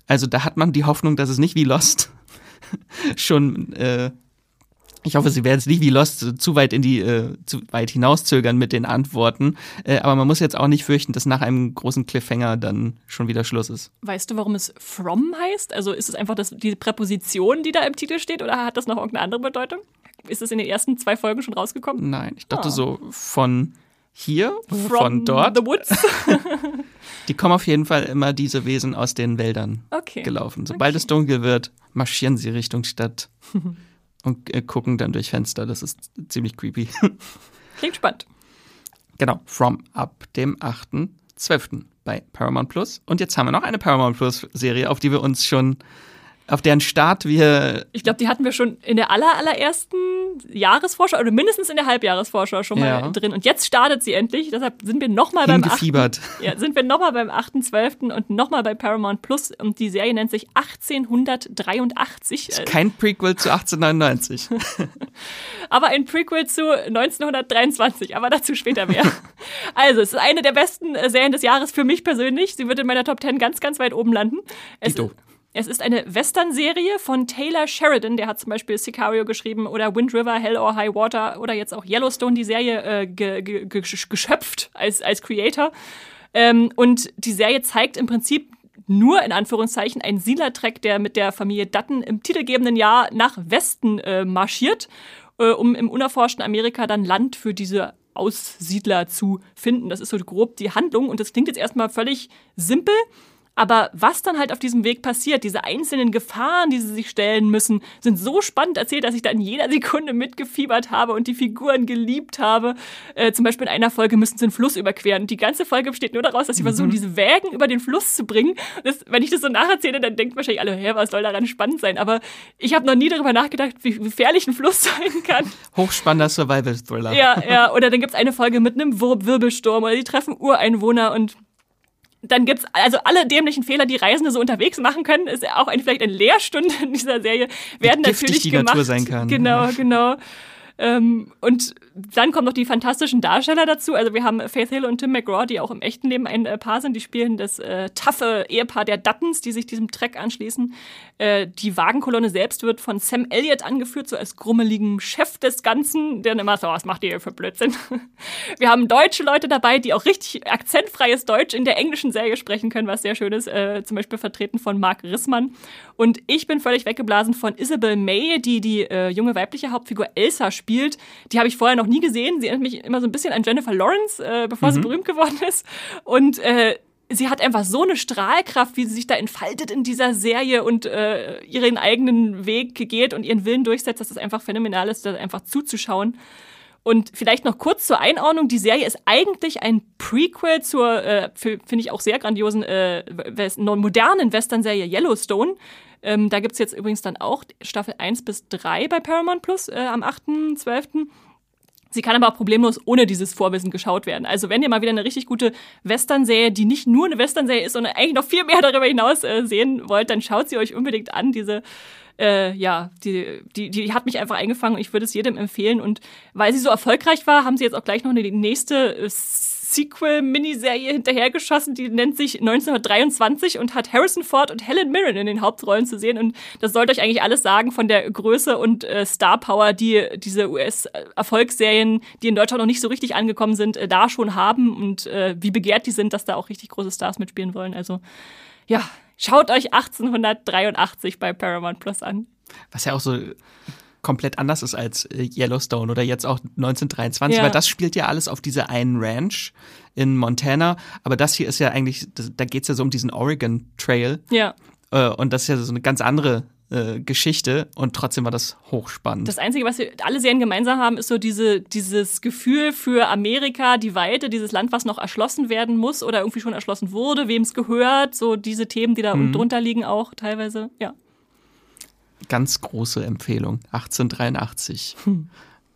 Also da hat man die Hoffnung, dass es nicht wie Lost schon äh, ich hoffe, Sie werden jetzt nicht wie Lost zu weit in die, äh, zu weit hinauszögern mit den Antworten. Äh, aber man muss jetzt auch nicht fürchten, dass nach einem großen Cliffhanger dann schon wieder Schluss ist. Weißt du, warum es from heißt? Also ist es einfach das, die Präposition, die da im Titel steht, oder hat das noch irgendeine andere Bedeutung? Ist es in den ersten zwei Folgen schon rausgekommen? Nein, ich dachte ah. so von hier, from von dort. The woods. die kommen auf jeden Fall immer diese Wesen aus den Wäldern okay. gelaufen. Sobald okay. es dunkel wird, marschieren sie Richtung Stadt. und äh, gucken dann durch Fenster. Das ist ziemlich creepy. Klingt spannend. Genau, From ab dem 8.12. bei Paramount Plus. Und jetzt haben wir noch eine Paramount Plus Serie, auf die wir uns schon auf deren Start wir. Ich glaube, die hatten wir schon in der aller, allerersten Jahresvorschau oder mindestens in der Halbjahresvorschau schon mal ja. drin. Und jetzt startet sie endlich. Deshalb sind wir nochmal beim 8. Ja, sind wir nochmal beim 8.12. und nochmal bei Paramount Plus. Und die Serie nennt sich 1883. Ist kein Prequel zu 1899. aber ein Prequel zu 1923. Aber dazu später mehr. also, es ist eine der besten äh, Serien des Jahres für mich persönlich. Sie wird in meiner Top 10 ganz, ganz weit oben landen. Es, Dito. Es ist eine Western-Serie von Taylor Sheridan, der hat zum Beispiel Sicario geschrieben oder Wind River, Hell or High Water oder jetzt auch Yellowstone, die Serie äh, ge ge geschöpft als, als Creator. Ähm, und die Serie zeigt im Prinzip nur in Anführungszeichen ein Siedlertreck, der mit der Familie Dutton im titelgebenden Jahr nach Westen äh, marschiert, äh, um im unerforschten Amerika dann Land für diese Aussiedler zu finden. Das ist so grob die Handlung und das klingt jetzt erstmal völlig simpel. Aber was dann halt auf diesem Weg passiert, diese einzelnen Gefahren, die sie sich stellen müssen, sind so spannend erzählt, dass ich da in jeder Sekunde mitgefiebert habe und die Figuren geliebt habe. Äh, zum Beispiel in einer Folge müssen sie einen Fluss überqueren. Und die ganze Folge besteht nur daraus, dass sie mhm. versuchen, diese Wägen über den Fluss zu bringen. Das, wenn ich das so nacherzähle, dann denkt wahrscheinlich alle, hä, was soll daran spannend sein? Aber ich habe noch nie darüber nachgedacht, wie gefährlich ein Fluss sein kann. Hochspannender Survival-Thriller. Ja, ja. Oder dann gibt es eine Folge mit einem Wirbelsturm oder die treffen Ureinwohner und dann gibt's also alle dämlichen Fehler, die Reisende so unterwegs machen können, ist auch ein, vielleicht eine Lehrstunde in dieser Serie, werden Wie natürlich die gemacht. Natur sein kann. Genau, genau. Ähm, und dann kommen noch die fantastischen Darsteller dazu. Also wir haben Faith Hill und Tim McGraw, die auch im echten Leben ein äh, Paar sind. Die spielen das äh, taffe Ehepaar der Duttons, die sich diesem Track anschließen. Äh, die Wagenkolonne selbst wird von Sam Elliott angeführt, so als grummeligen Chef des Ganzen, der immer so, was macht ihr für Blödsinn? wir haben deutsche Leute dabei, die auch richtig akzentfreies Deutsch in der englischen Serie sprechen können, was sehr schön ist. Äh, zum Beispiel vertreten von Mark Rissmann. Und ich bin völlig weggeblasen von Isabel May, die die äh, junge weibliche Hauptfigur Elsa spielt. Die habe ich vorher noch nie gesehen. Sie erinnert mich immer so ein bisschen an Jennifer Lawrence, äh, bevor mhm. sie berühmt geworden ist. Und äh, sie hat einfach so eine Strahlkraft, wie sie sich da entfaltet in dieser Serie und äh, ihren eigenen Weg geht und ihren Willen durchsetzt, dass es einfach phänomenal ist, da einfach zuzuschauen. Und vielleicht noch kurz zur Einordnung. Die Serie ist eigentlich ein Prequel zur, äh, finde ich auch sehr grandiosen, äh, modernen Western-Serie Yellowstone. Ähm, da gibt's jetzt übrigens dann auch Staffel 1 bis 3 bei Paramount Plus äh, am 8.12. Sie kann aber auch problemlos ohne dieses Vorwissen geschaut werden. Also wenn ihr mal wieder eine richtig gute Western-Serie, die nicht nur eine Western-Serie ist, sondern eigentlich noch viel mehr darüber hinaus äh, sehen wollt, dann schaut sie euch unbedingt an. Diese, äh, ja, die, die, die hat mich einfach eingefangen und ich würde es jedem empfehlen. Und weil sie so erfolgreich war, haben sie jetzt auch gleich noch eine nächste äh, Sequel-Miniserie hinterhergeschossen, die nennt sich 1923 und hat Harrison Ford und Helen Mirren in den Hauptrollen zu sehen. Und das sollte euch eigentlich alles sagen von der Größe und äh, Star Power, die diese US-Erfolgsserien, die in Deutschland noch nicht so richtig angekommen sind, äh, da schon haben und äh, wie begehrt die sind, dass da auch richtig große Stars mitspielen wollen. Also ja, schaut euch 1883 bei Paramount Plus an. Was ja auch so komplett anders ist als äh, Yellowstone oder jetzt auch 1923, ja. weil das spielt ja alles auf dieser einen Ranch in Montana. Aber das hier ist ja eigentlich, da geht es ja so um diesen Oregon Trail. Ja. Äh, und das ist ja so eine ganz andere äh, Geschichte und trotzdem war das hochspannend. Das Einzige, was wir alle Serien gemeinsam haben, ist so diese, dieses Gefühl für Amerika, die Weite, dieses Land, was noch erschlossen werden muss oder irgendwie schon erschlossen wurde, wem es gehört, so diese Themen, die da mhm. drunter liegen auch teilweise, ja ganz große Empfehlung. 1883. Hm.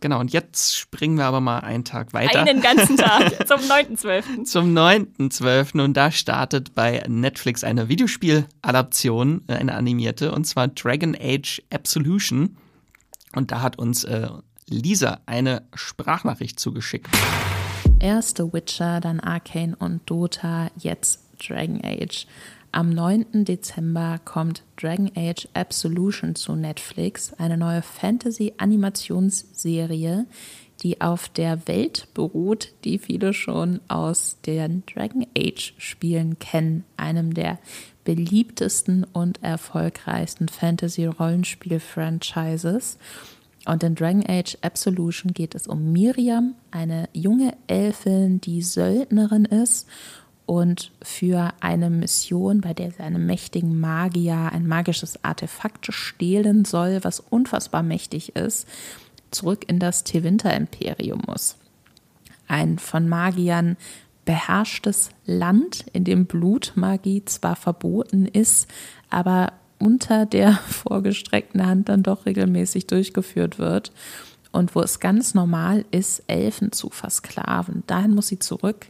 Genau, und jetzt springen wir aber mal einen Tag weiter. Einen ganzen Tag, zum 9.12. zum 9.12. Und da startet bei Netflix eine Videospieladaption, äh, eine animierte, und zwar Dragon Age Absolution. Und da hat uns äh, Lisa eine Sprachnachricht zugeschickt. Erst The Witcher, dann Arcane und Dota, jetzt Dragon Age. Am 9. Dezember kommt Dragon Age Absolution zu Netflix, eine neue Fantasy-Animationsserie, die auf der Welt beruht, die viele schon aus den Dragon Age-Spielen kennen, einem der beliebtesten und erfolgreichsten Fantasy-Rollenspiel-Franchises. Und in Dragon Age Absolution geht es um Miriam, eine junge Elfin, die Söldnerin ist und für eine Mission, bei der sie einem mächtigen Magier ein magisches Artefakt stehlen soll, was unfassbar mächtig ist, zurück in das Tevinter-Imperium muss. Ein von Magiern beherrschtes Land, in dem Blutmagie zwar verboten ist, aber unter der vorgestreckten Hand dann doch regelmäßig durchgeführt wird und wo es ganz normal ist, Elfen zu versklaven. Dahin muss sie zurück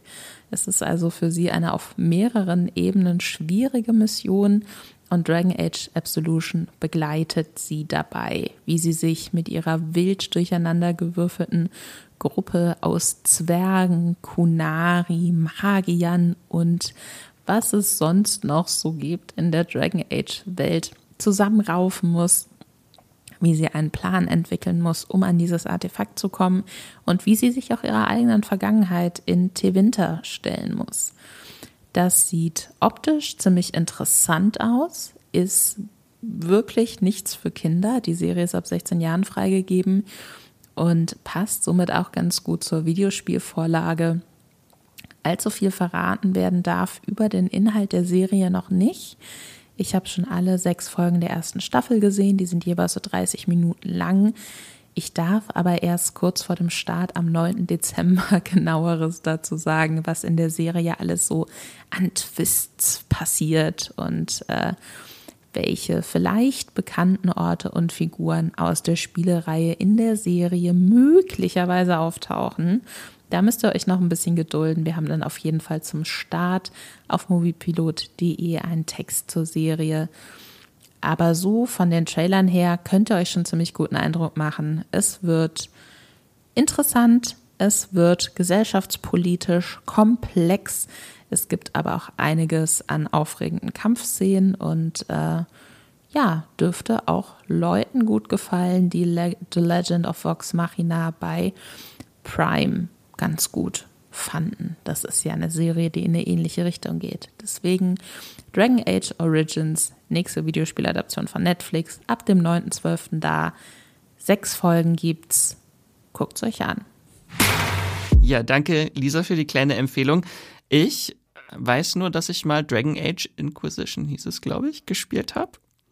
es ist also für sie eine auf mehreren Ebenen schwierige Mission und Dragon Age Absolution begleitet sie dabei, wie sie sich mit ihrer wild durcheinandergewürfelten Gruppe aus Zwergen, Kunari, Magiern und was es sonst noch so gibt in der Dragon Age Welt zusammenraufen muss, wie sie einen Plan entwickeln muss, um an dieses Artefakt zu kommen und wie sie sich auch ihrer eigenen Vergangenheit in Tevinter stellen muss. Das sieht optisch ziemlich interessant aus, ist wirklich nichts für Kinder. Die Serie ist ab 16 Jahren freigegeben und passt somit auch ganz gut zur Videospielvorlage. Allzu viel verraten werden darf über den Inhalt der Serie noch nicht. Ich habe schon alle sechs Folgen der ersten Staffel gesehen, die sind jeweils so 30 Minuten lang. Ich darf aber erst kurz vor dem Start am 9. Dezember genaueres dazu sagen, was in der Serie alles so an Twists passiert und äh, welche vielleicht bekannten Orte und Figuren aus der Spielereihe in der Serie möglicherweise auftauchen. Da müsst ihr euch noch ein bisschen gedulden. Wir haben dann auf jeden Fall zum Start auf moviepilot.de einen Text zur Serie. Aber so von den Trailern her könnt ihr euch schon ziemlich guten Eindruck machen. Es wird interessant, es wird gesellschaftspolitisch komplex. Es gibt aber auch einiges an aufregenden Kampfszenen und äh, ja, dürfte auch Leuten gut gefallen, die Le The Legend of Vox Machina bei Prime ganz gut fanden. Das ist ja eine Serie, die in eine ähnliche Richtung geht. Deswegen Dragon Age Origins, nächste Videospieladaption von Netflix, ab dem 9.12. da. Sechs Folgen gibt's. Guckt's euch an. Ja, danke Lisa für die kleine Empfehlung. Ich weiß nur, dass ich mal Dragon Age Inquisition, hieß es, glaube ich, gespielt habe.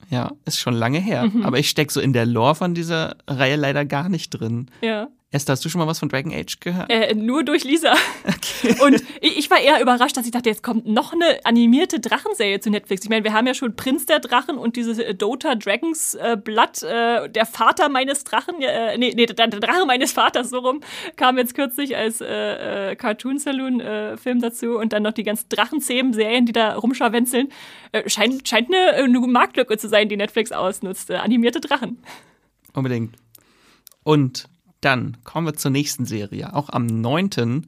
Ja, ist schon lange her. Mhm. Aber ich stecke so in der Lore von dieser Reihe leider gar nicht drin. Ja. Esther, hast du schon mal was von Dragon Age gehört? Äh, nur durch Lisa. Okay. Und ich war eher überrascht, dass ich dachte, jetzt kommt noch eine animierte Drachenserie zu Netflix. Ich meine, wir haben ja schon Prinz der Drachen und dieses äh, Dota Dragons äh, Blood, äh, der Vater meines Drachen, äh, nee, nee, der, Drache meines Vaters, so rum, kam jetzt kürzlich als äh, äh, Cartoon Saloon Film dazu und dann noch die ganzen Drachenzähmen-Serien, die da rumscharwenzeln. Scheint, scheint eine, eine Marktlücke zu sein, die Netflix ausnutzt. Animierte Drachen. Unbedingt. Und dann kommen wir zur nächsten Serie. Auch am 9.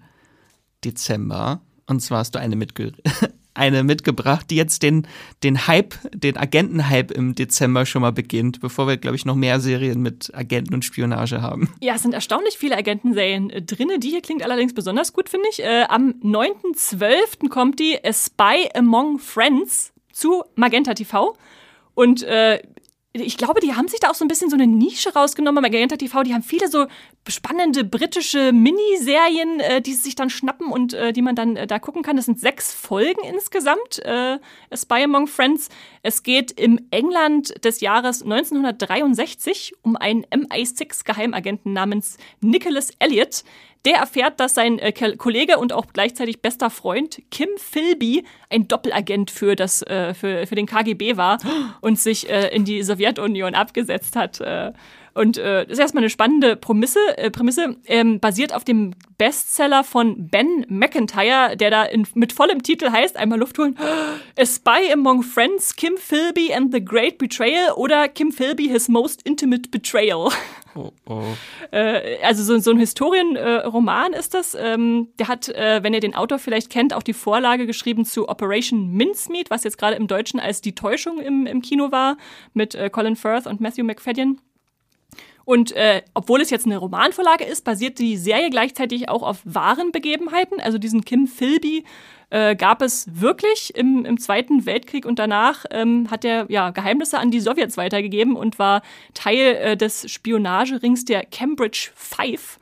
Dezember. Und zwar hast du eine, mitge eine mitgebracht, die jetzt den, den Hype, den Agentenhype im Dezember schon mal beginnt, bevor wir, glaube ich, noch mehr Serien mit Agenten und Spionage haben. Ja, es sind erstaunlich viele Agentenserien äh, drin. Die hier klingt allerdings besonders gut, finde ich. Äh, am 9.12. kommt die A Spy Among Friends zu Magenta TV. Und äh, ich glaube, die haben sich da auch so ein bisschen so eine Nische rausgenommen bei Magenta TV. Die haben viele so spannende britische Miniserien, äh, die sich dann schnappen und äh, die man dann äh, da gucken kann. Das sind sechs Folgen insgesamt, äh, A Spy Among Friends. Es geht im England des Jahres 1963 um einen MI6-Geheimagenten namens Nicholas Elliot, der erfährt, dass sein äh, Kollege und auch gleichzeitig bester Freund Kim Philby ein Doppelagent für, das, äh, für, für den KGB war und sich äh, in die Sowjetunion abgesetzt hat. Und äh, das ist erstmal eine spannende Prämisse, äh, Prämisse ähm, basiert auf dem Bestseller von Ben McIntyre, der da in, mit vollem Titel heißt, einmal Luft holen, A Spy Among Friends, Kim Philby and the Great Betrayal oder Kim Philby, His Most Intimate Betrayal. Oh, oh. Äh, also so, so ein Historienroman äh, ist das. Ähm, der hat, äh, wenn ihr den Autor vielleicht kennt, auch die Vorlage geschrieben zu Operation Mincemeat, was jetzt gerade im Deutschen als Die Täuschung im, im Kino war, mit äh, Colin Firth und Matthew McFadden. Und äh, obwohl es jetzt eine Romanvorlage ist, basiert die Serie gleichzeitig auch auf wahren Begebenheiten. Also diesen Kim Philby äh, gab es wirklich im, im Zweiten Weltkrieg und danach ähm, hat er ja, Geheimnisse an die Sowjets weitergegeben und war Teil äh, des Spionagerings der Cambridge Five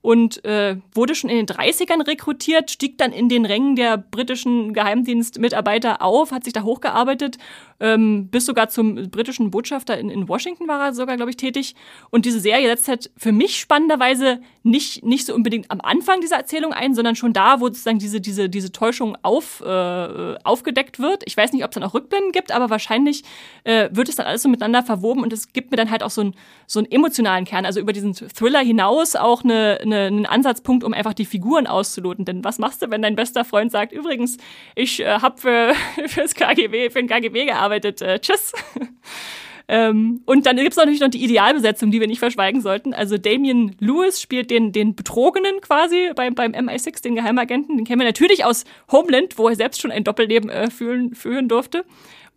und äh, wurde schon in den 30ern rekrutiert, stieg dann in den Rängen der britischen Geheimdienstmitarbeiter auf, hat sich da hochgearbeitet ähm, bis sogar zum britischen Botschafter in, in Washington war er sogar, glaube ich, tätig. Und diese Serie setzt halt für mich spannenderweise nicht, nicht so unbedingt am Anfang dieser Erzählung ein, sondern schon da, wo sozusagen diese, diese, diese Täuschung auf, äh, aufgedeckt wird. Ich weiß nicht, ob es dann auch Rückblenden gibt, aber wahrscheinlich äh, wird es dann alles so miteinander verwoben und es gibt mir dann halt auch so, ein, so einen emotionalen Kern, also über diesen Thriller hinaus auch eine, eine, einen Ansatzpunkt, um einfach die Figuren auszuloten. Denn was machst du, wenn dein bester Freund sagt, übrigens, ich äh, habe für, fürs KGB, für den KGB gearbeitet. Äh, tschüss. ähm, und dann gibt es natürlich noch die Idealbesetzung, die wir nicht verschweigen sollten. Also Damien Lewis spielt den, den Betrogenen quasi beim, beim MI6, den Geheimagenten. Den kennen wir natürlich aus Homeland, wo er selbst schon ein Doppelleben äh, führen, führen durfte.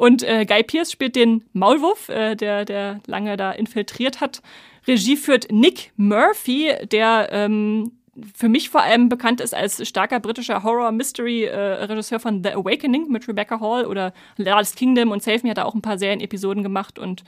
Und äh, Guy Pierce spielt den Maulwurf, äh, der, der lange da infiltriert hat. Regie führt Nick Murphy, der ähm, für mich vor allem bekannt ist als starker britischer Horror-Mystery-Regisseur von The Awakening mit Rebecca Hall oder Last Kingdom und Save Me hat er auch ein paar Serien-Episoden gemacht und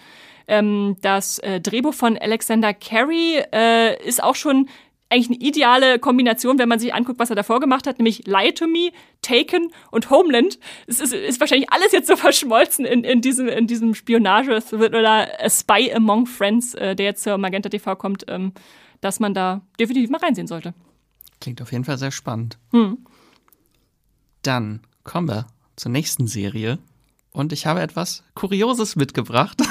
ähm, das äh, Drehbuch von Alexander Carey äh, ist auch schon eigentlich eine ideale Kombination, wenn man sich anguckt, was er davor gemacht hat, nämlich Lie to Me, Taken und Homeland. Es ist, ist wahrscheinlich alles jetzt so verschmolzen in, in diesem, in diesem Spionage oder A Spy Among Friends, äh, der jetzt zur Magenta TV kommt. Ähm, dass man da definitiv mal reinsehen sollte. Klingt auf jeden Fall sehr spannend. Hm. Dann kommen wir zur nächsten Serie. Und ich habe etwas Kurioses mitgebracht.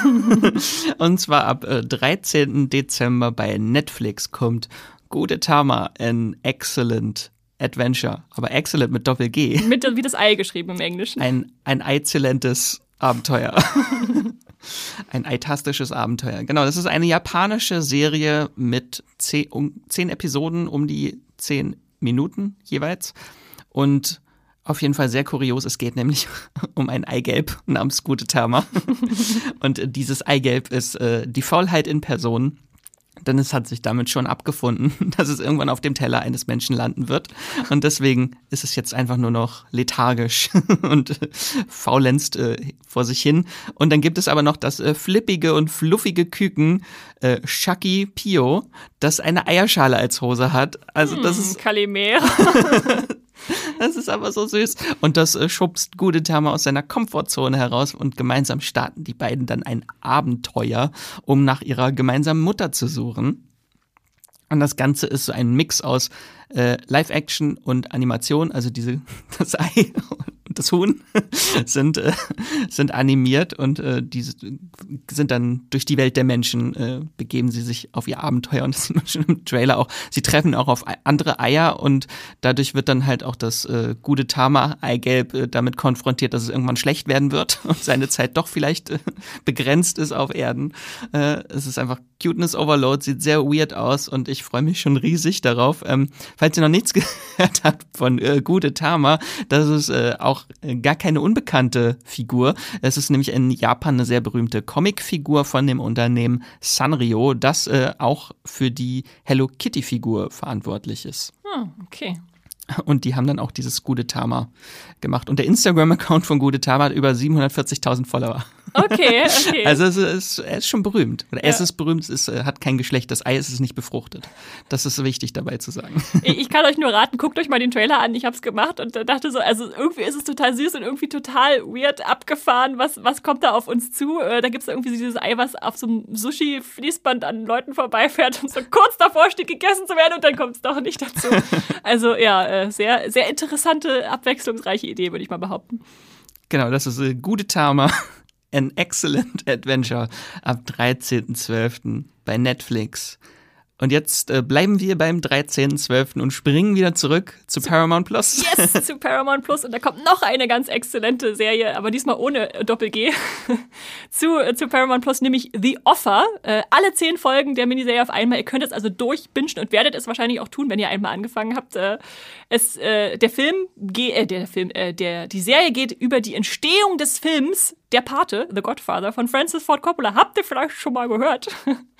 und zwar ab äh, 13. Dezember bei Netflix kommt Gute Tama, an Excellent Adventure. Aber Excellent mit Doppel-G. Mit wie das Ei geschrieben im Englischen. Ein, ein exzellentes Abenteuer. Ein eitastisches Abenteuer. Genau, das ist eine japanische Serie mit zehn, um, zehn Episoden um die zehn Minuten jeweils. Und auf jeden Fall sehr kurios. Es geht nämlich um ein Eigelb namens Gute Therma. Und dieses Eigelb ist äh, die Faulheit in Person denn es hat sich damit schon abgefunden, dass es irgendwann auf dem Teller eines Menschen landen wird. Und deswegen ist es jetzt einfach nur noch lethargisch und äh, faulenzt äh, vor sich hin. Und dann gibt es aber noch das äh, flippige und fluffige Küken äh, Shaki Pio, das eine Eierschale als Hose hat. Also das hm, ist Kalimera. Das ist aber so süß. Und das äh, schubst Gudetama aus seiner Komfortzone heraus und gemeinsam starten die beiden dann ein Abenteuer, um nach ihrer gemeinsamen Mutter zu suchen. Und das Ganze ist so ein Mix aus äh, Live-Action und Animation, also diese das Ei und das Huhn sind äh, sind animiert und äh, die sind dann durch die Welt der Menschen äh, begeben sie sich auf ihr Abenteuer und das sieht man schon im Trailer auch. Sie treffen auch auf andere Eier und dadurch wird dann halt auch das äh, gute Tama Eigelb äh, damit konfrontiert, dass es irgendwann schlecht werden wird und seine Zeit doch vielleicht äh, begrenzt ist auf Erden. Äh, es ist einfach Cuteness Overload, sieht sehr weird aus und ich freue mich schon riesig darauf. Ähm, falls ihr noch nichts gehört habt von äh, Gute Tama, das ist äh, auch gar keine unbekannte Figur. Es ist nämlich in Japan eine sehr berühmte Comicfigur von dem Unternehmen Sanrio, das äh, auch für die Hello Kitty Figur verantwortlich ist. Ah, okay. Und die haben dann auch dieses Gute Tama gemacht. Und der Instagram-Account von Gute Tama hat über 740.000 Follower. Okay, okay. Also es ist, er ist schon berühmt. Oder er ja. ist berühmt, es ist, hat kein Geschlecht. Das Ei ist es nicht befruchtet. Das ist wichtig dabei zu sagen. Ich kann euch nur raten, guckt euch mal den Trailer an. Ich habe es gemacht und dachte so, also irgendwie ist es total süß und irgendwie total weird abgefahren. Was, was kommt da auf uns zu? Äh, da gibt es irgendwie dieses Ei, was auf so einem Sushi-Fließband an Leuten vorbeifährt und so kurz davor steht, gegessen zu werden und dann kommt es doch nicht dazu. Also ja, äh, sehr, sehr interessante, abwechslungsreiche Idee, würde ich mal behaupten. Genau, das ist äh, gute Tama. An Excellent Adventure ab 13.12. bei Netflix. Und jetzt äh, bleiben wir beim 13.12. und springen wieder zurück zu Paramount Plus. Yes, zu Paramount Plus. Und da kommt noch eine ganz exzellente Serie, aber diesmal ohne Doppel-G, zu, äh, zu Paramount Plus, nämlich The Offer. Äh, alle zehn Folgen der Miniserie auf einmal. Ihr könnt es also durchbingen und werdet es wahrscheinlich auch tun, wenn ihr einmal angefangen habt. Äh, es, äh, der Film, äh, der Film, äh, der, die Serie geht über die Entstehung des Films der Pate, The Godfather, von Francis Ford Coppola. Habt ihr vielleicht schon mal gehört?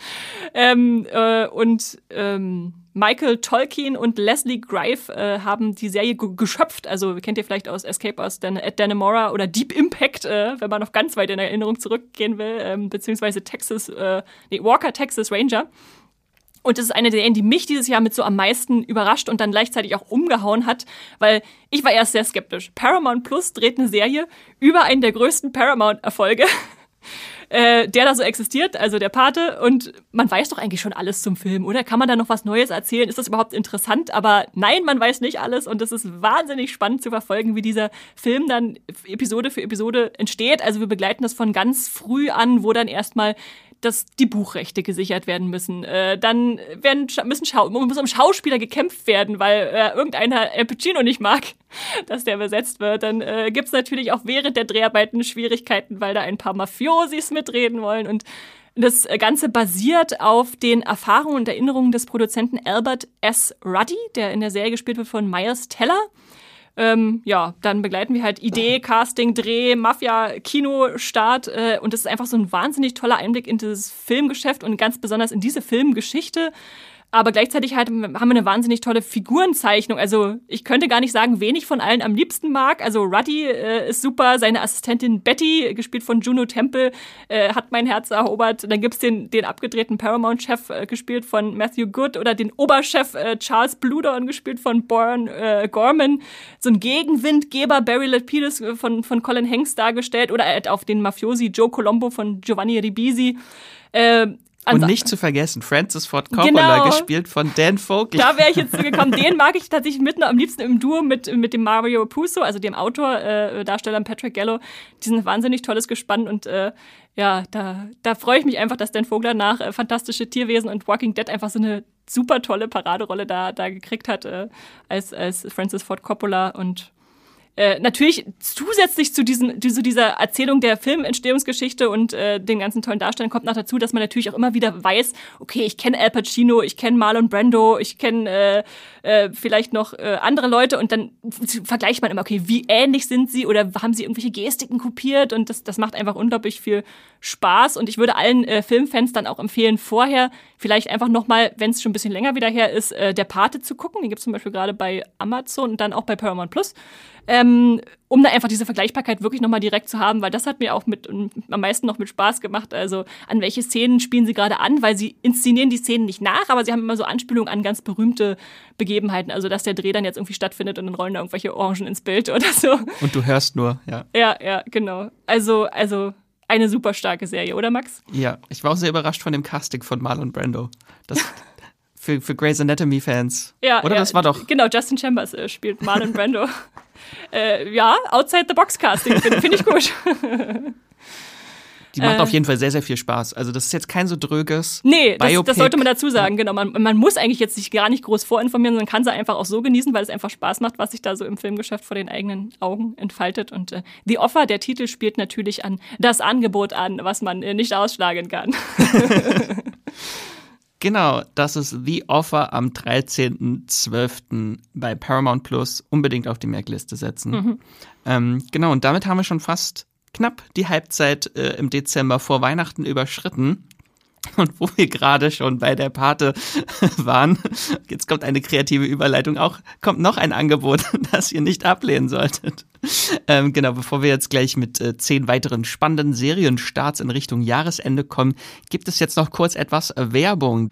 ähm, äh, und ähm, Michael Tolkien und Leslie Greif äh, haben die Serie geschöpft. Also kennt ihr vielleicht aus Escape aus Dan at Dannemora oder Deep Impact, äh, wenn man noch ganz weit in Erinnerung zurückgehen will, ähm, beziehungsweise Texas, äh, nee, Walker Texas Ranger. Und das ist eine der Serien, die mich dieses Jahr mit so am meisten überrascht und dann gleichzeitig auch umgehauen hat, weil ich war erst sehr skeptisch. Paramount Plus dreht eine Serie über einen der größten Paramount-Erfolge, äh, der da so existiert, also der Pate. Und man weiß doch eigentlich schon alles zum Film, oder? Kann man da noch was Neues erzählen? Ist das überhaupt interessant? Aber nein, man weiß nicht alles und es ist wahnsinnig spannend zu verfolgen, wie dieser Film dann Episode für Episode entsteht. Also wir begleiten das von ganz früh an, wo dann erstmal dass die Buchrechte gesichert werden müssen. Äh, dann werden, müssen Schau muss um Schauspieler gekämpft werden, weil äh, irgendeiner Al Pacino nicht mag, dass der besetzt wird. Dann äh, gibt es natürlich auch während der Dreharbeiten Schwierigkeiten, weil da ein paar Mafiosis mitreden wollen und das Ganze basiert auf den Erfahrungen und Erinnerungen des Produzenten Albert S. Ruddy, der in der Serie gespielt wird von Miles Teller. Ähm, ja, dann begleiten wir halt Idee, Casting, Dreh, Mafia, Kinostart äh, und das ist einfach so ein wahnsinnig toller Einblick in das Filmgeschäft und ganz besonders in diese Filmgeschichte aber gleichzeitig halt haben wir eine wahnsinnig tolle Figurenzeichnung. Also ich könnte gar nicht sagen, wen ich von allen am liebsten mag. Also Ruddy äh, ist super, seine Assistentin Betty, gespielt von Juno Temple, äh, hat mein Herz erobert. Dann gibt's den, den abgedrehten Paramount-Chef, äh, gespielt von Matthew Good, oder den Oberchef äh, Charles Bludorn, gespielt von Bourne äh, Gorman. So ein Gegenwindgeber, Barry Lapidus äh, von, von Colin Hanks dargestellt, oder halt auf den Mafiosi Joe Colombo von Giovanni Ribisi. Äh, und nicht zu vergessen, Francis Ford Coppola, genau. gespielt von Dan Vogel. Da wäre ich jetzt zugekommen. Den mag ich tatsächlich mit am liebsten im Duo mit, mit dem Mario Puzo, also dem Autor, äh, Darsteller Patrick Gallo. Die sind wahnsinnig tolles Gespann und äh, ja, da, da freue ich mich einfach, dass Dan Vogler nach äh, Fantastische Tierwesen und Walking Dead einfach so eine super tolle Paraderolle da, da gekriegt hat äh, als, als Francis Ford Coppola und äh, natürlich zusätzlich zu, diesen, zu dieser Erzählung der Filmentstehungsgeschichte und äh, den ganzen tollen Darstellungen kommt noch dazu, dass man natürlich auch immer wieder weiß, okay, ich kenne Al Pacino, ich kenne Marlon Brando, ich kenne äh, äh, vielleicht noch äh, andere Leute und dann vergleicht man immer, okay, wie ähnlich sind sie oder haben sie irgendwelche Gestiken kopiert und das, das macht einfach unglaublich viel Spaß und ich würde allen äh, Filmfans dann auch empfehlen, vorher vielleicht einfach nochmal, wenn es schon ein bisschen länger wieder her ist, äh, der Pate zu gucken. Den gibt es zum Beispiel gerade bei Amazon und dann auch bei Paramount Plus ähm, um da einfach diese Vergleichbarkeit wirklich nochmal direkt zu haben, weil das hat mir auch mit am meisten noch mit Spaß gemacht. Also an welche Szenen spielen sie gerade an, weil sie inszenieren die Szenen nicht nach, aber sie haben immer so Anspielungen an ganz berühmte Begebenheiten. Also dass der Dreh dann jetzt irgendwie stattfindet und dann rollen da irgendwelche Orangen ins Bild oder so. Und du hörst nur, ja. Ja, ja, genau. Also, also eine super starke Serie, oder Max? Ja, ich war auch sehr überrascht von dem Casting von Marlon Brando. Das für, für Grey's Anatomy-Fans. Ja, Oder ja, das war doch. Genau, Justin Chambers äh, spielt Marlon Brando. äh, ja, Outside the Box Casting, finde find ich gut. Die macht Äh. auf jeden Fall sehr, sehr viel Spaß. Also, das ist jetzt kein so dröges. Nee, das, das sollte man dazu sagen, genau. Man, man muss eigentlich jetzt sich gar nicht groß vorinformieren, sondern kann sie einfach auch so genießen, weil es einfach Spaß macht, was sich da so im Filmgeschäft vor den eigenen Augen entfaltet. Und äh, The Offer, der Titel, spielt natürlich an das Angebot an, was man äh, nicht ausschlagen kann. Genau, das ist The Offer am 13.12. bei Paramount Plus. Unbedingt auf die Merkliste setzen. Mhm. Ähm, genau, und damit haben wir schon fast knapp die Halbzeit äh, im Dezember vor Weihnachten überschritten. Und wo wir gerade schon bei der Pate waren, jetzt kommt eine kreative Überleitung, auch kommt noch ein Angebot, das ihr nicht ablehnen solltet. Ähm, genau, bevor wir jetzt gleich mit äh, zehn weiteren spannenden Serienstarts in Richtung Jahresende kommen, gibt es jetzt noch kurz etwas Werbung.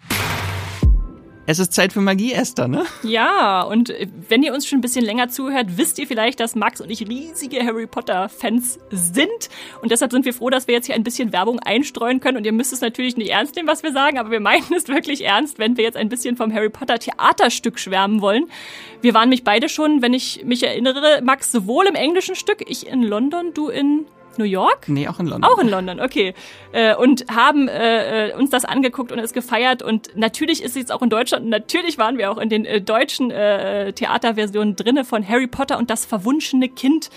Es ist Zeit für Magie, Esther, ne? Ja, und wenn ihr uns schon ein bisschen länger zuhört, wisst ihr vielleicht, dass Max und ich riesige Harry Potter-Fans sind. Und deshalb sind wir froh, dass wir jetzt hier ein bisschen Werbung einstreuen können. Und ihr müsst es natürlich nicht ernst nehmen, was wir sagen, aber wir meinen es wirklich ernst, wenn wir jetzt ein bisschen vom Harry Potter Theaterstück schwärmen wollen. Wir waren mich beide schon, wenn ich mich erinnere, Max, sowohl im englischen Stück, ich in London, du in New York? Nee, auch in London. Auch in London, okay. Äh, und haben äh, äh, uns das angeguckt und es gefeiert. Und natürlich ist es jetzt auch in Deutschland. Und natürlich waren wir auch in den äh, deutschen äh, Theaterversionen drinne von Harry Potter und das verwunschene Kind.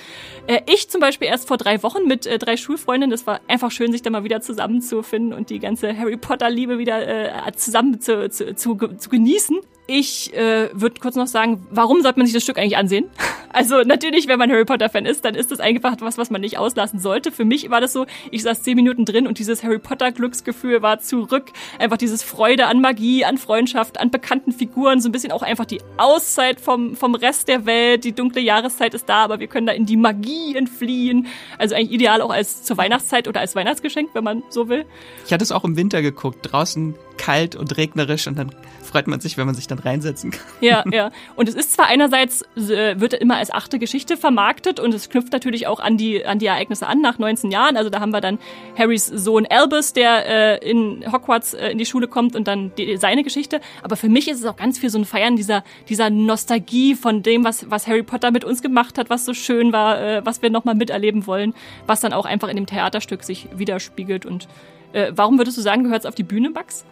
Äh, ich zum Beispiel erst vor drei Wochen mit drei Schulfreundinnen. Das war einfach schön, sich da mal wieder zusammenzufinden und die ganze Harry Potter-Liebe wieder zusammen zu, zu, zu, zu genießen. Ich äh, würde kurz noch sagen, warum sollte man sich das Stück eigentlich ansehen? Also natürlich, wenn man Harry Potter-Fan ist, dann ist das einfach was, was man nicht auslassen sollte. Für mich war das so, ich saß zehn Minuten drin und dieses Harry Potter-Glücksgefühl war zurück. Einfach dieses Freude an Magie, an Freundschaft, an bekannten Figuren, so ein bisschen auch einfach die Auszeit vom, vom Rest der Welt. Die dunkle Jahreszeit ist da, aber wir können da in die Magie entfliehen. Also eigentlich ideal auch als zur Weihnachtszeit oder als Weihnachtsgeschenk, wenn man so will. Ich hatte es auch im Winter geguckt, draußen kalt und regnerisch und dann freut man sich, wenn man sich dann reinsetzen kann. Ja, ja. Und es ist zwar einerseits, äh, wird er immer als achte Geschichte vermarktet und es knüpft natürlich auch an die, an die Ereignisse an nach 19 Jahren. Also da haben wir dann Harrys Sohn Albus, der äh, in Hogwarts äh, in die Schule kommt und dann die, seine Geschichte. Aber für mich ist es auch ganz viel so ein Feiern dieser, dieser Nostalgie von dem, was, was Harry Potter mit uns gemacht hat, was so schön war, äh, was wir nochmal miterleben wollen, was dann auch einfach in dem Theaterstück sich widerspiegelt. Und äh, warum würdest du sagen, gehört es auf die Bühne, Max?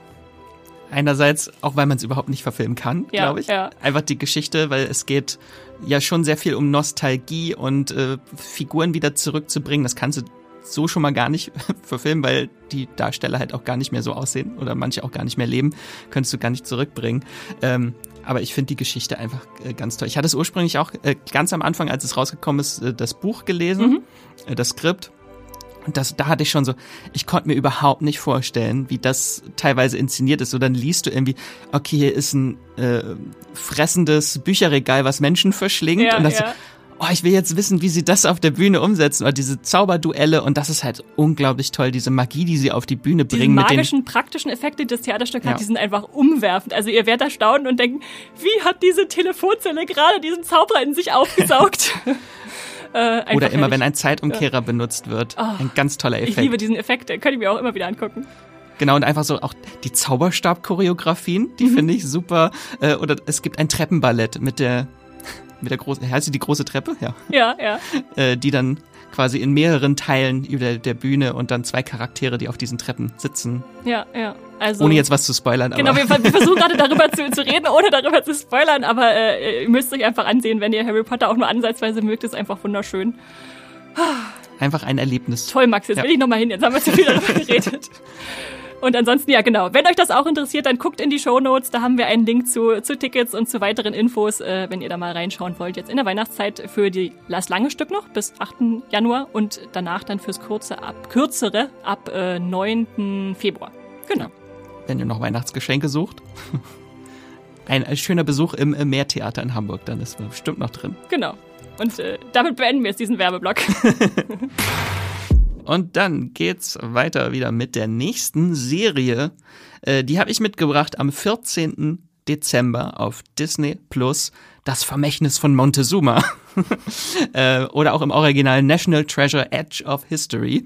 Einerseits, auch weil man es überhaupt nicht verfilmen kann, Ja, glaube ich. ja. Einfach die Geschichte, weil es geht ja schon sehr viel um Nostalgie und äh, Figuren wieder zurückzubringen. Das kannst du so schon mal gar nicht verfilmen, weil die Darsteller halt auch gar nicht mehr so aussehen oder manche auch gar nicht mehr leben. Könntest du gar nicht zurückbringen. Ähm, aber ich finde die Geschichte einfach äh, ganz toll. Ich hatte es ursprünglich auch äh, ganz am Anfang, als es rausgekommen ist, äh, das Buch gelesen, äh, das Skript. Und das, da hatte ich schon so, ich konnte mir überhaupt nicht vorstellen, wie das teilweise inszeniert ist. So dann liest du irgendwie, okay, hier ist ein äh, fressendes Bücherregal, was Menschen verschlingt. Ja, und dann ja. so, oh, ich will jetzt wissen, wie sie das auf der Bühne umsetzen. Oder diese Zauberduelle. Und das ist halt unglaublich toll, diese Magie, die sie auf die Bühne bringen. mit den, magischen, praktischen Effekte, die das Theaterstück Ja. hat, die sind einfach umwerfend. Also ihr werdet erstaunen und denken, wie hat diese Telefonzelle gerade diesen Zauberer in sich aufgesaugt? äh, oder immer, wenn ein Zeitumkehrer benutzt wird. Oh, ein ganz toller Ich Effekt. liebe diesen Effekt, den könnt ihr mir auch immer wieder angucken. Genau, und einfach so auch die Zauberstab-Choreografien, die Mhm. finde ich super. Äh, oder es gibt ein Treppenballett mit der, mit der großen, heißt sie die große Treppe? Ja. Ja, ja. Äh, die dann quasi in mehreren Teilen über der, Bühne und dann zwei Charaktere, die auf diesen Treppen sitzen. Ja, ja. Also, Ohne jetzt was zu spoilern, aber Genau, wir, wir versuchen gerade darüber zu, zu reden, ohne darüber zu spoilern, aber äh, ihr müsst euch einfach ansehen, wenn ihr Harry Potter auch nur ansatzweise mögt, ist einfach wunderschön. einfach ein Erlebnis. Toll, Max, jetzt Ja. will ich nochmal hin, jetzt haben wir zu viel darüber geredet. Und ansonsten, ja genau, wenn euch das auch interessiert, dann guckt in die Show Notes, da haben wir einen Link zu, zu Tickets und zu weiteren Infos, äh, wenn ihr da mal reinschauen wollt. Jetzt in der Weihnachtszeit für die, das lange Stück noch bis 8. Januar und danach dann fürs kurze ab, kürzere ab äh, 9. Februar. Genau. Wenn ihr noch Weihnachtsgeschenke sucht. Ein, schöner Besuch im Meertheater in Hamburg, dann ist bestimmt noch drin. Genau. Und äh, damit beenden wir jetzt diesen Werbeblock. Und dann geht's weiter wieder mit der nächsten Serie. Äh, die habe ich mitgebracht am 14. Dezember auf Disney Plus. Das Vermächtnis von Montezuma. äh, oder auch im Original National Treasure Edge of History.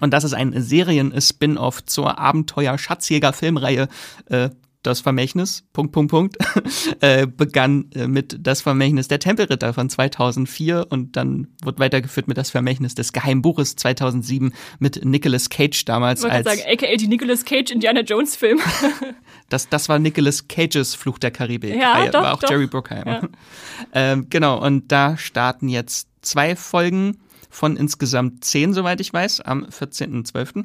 Und das ist ein Serien-Spin-off zur Abenteuer-Schatzjäger-Filmreihe äh, das Vermächtnis, Punkt, Punkt, Punkt, äh, begann äh, mit Das Vermächtnis der Tempelritter von 2004 und dann wurde weitergeführt mit Das Vermächtnis des Geheimbuches 2007 mit Nicolas Cage damals Ich als. sagen, aka die Nicolas Cage Indiana Jones Film. Das, das war Nicolas Cages Fluch der Karibik. Ja, Ah, doch, war auch doch. Jerry Bruckheimer. Ja. Ähm, genau, und da starten jetzt zwei Folgen von insgesamt zehn, soweit ich weiß, am 14.12.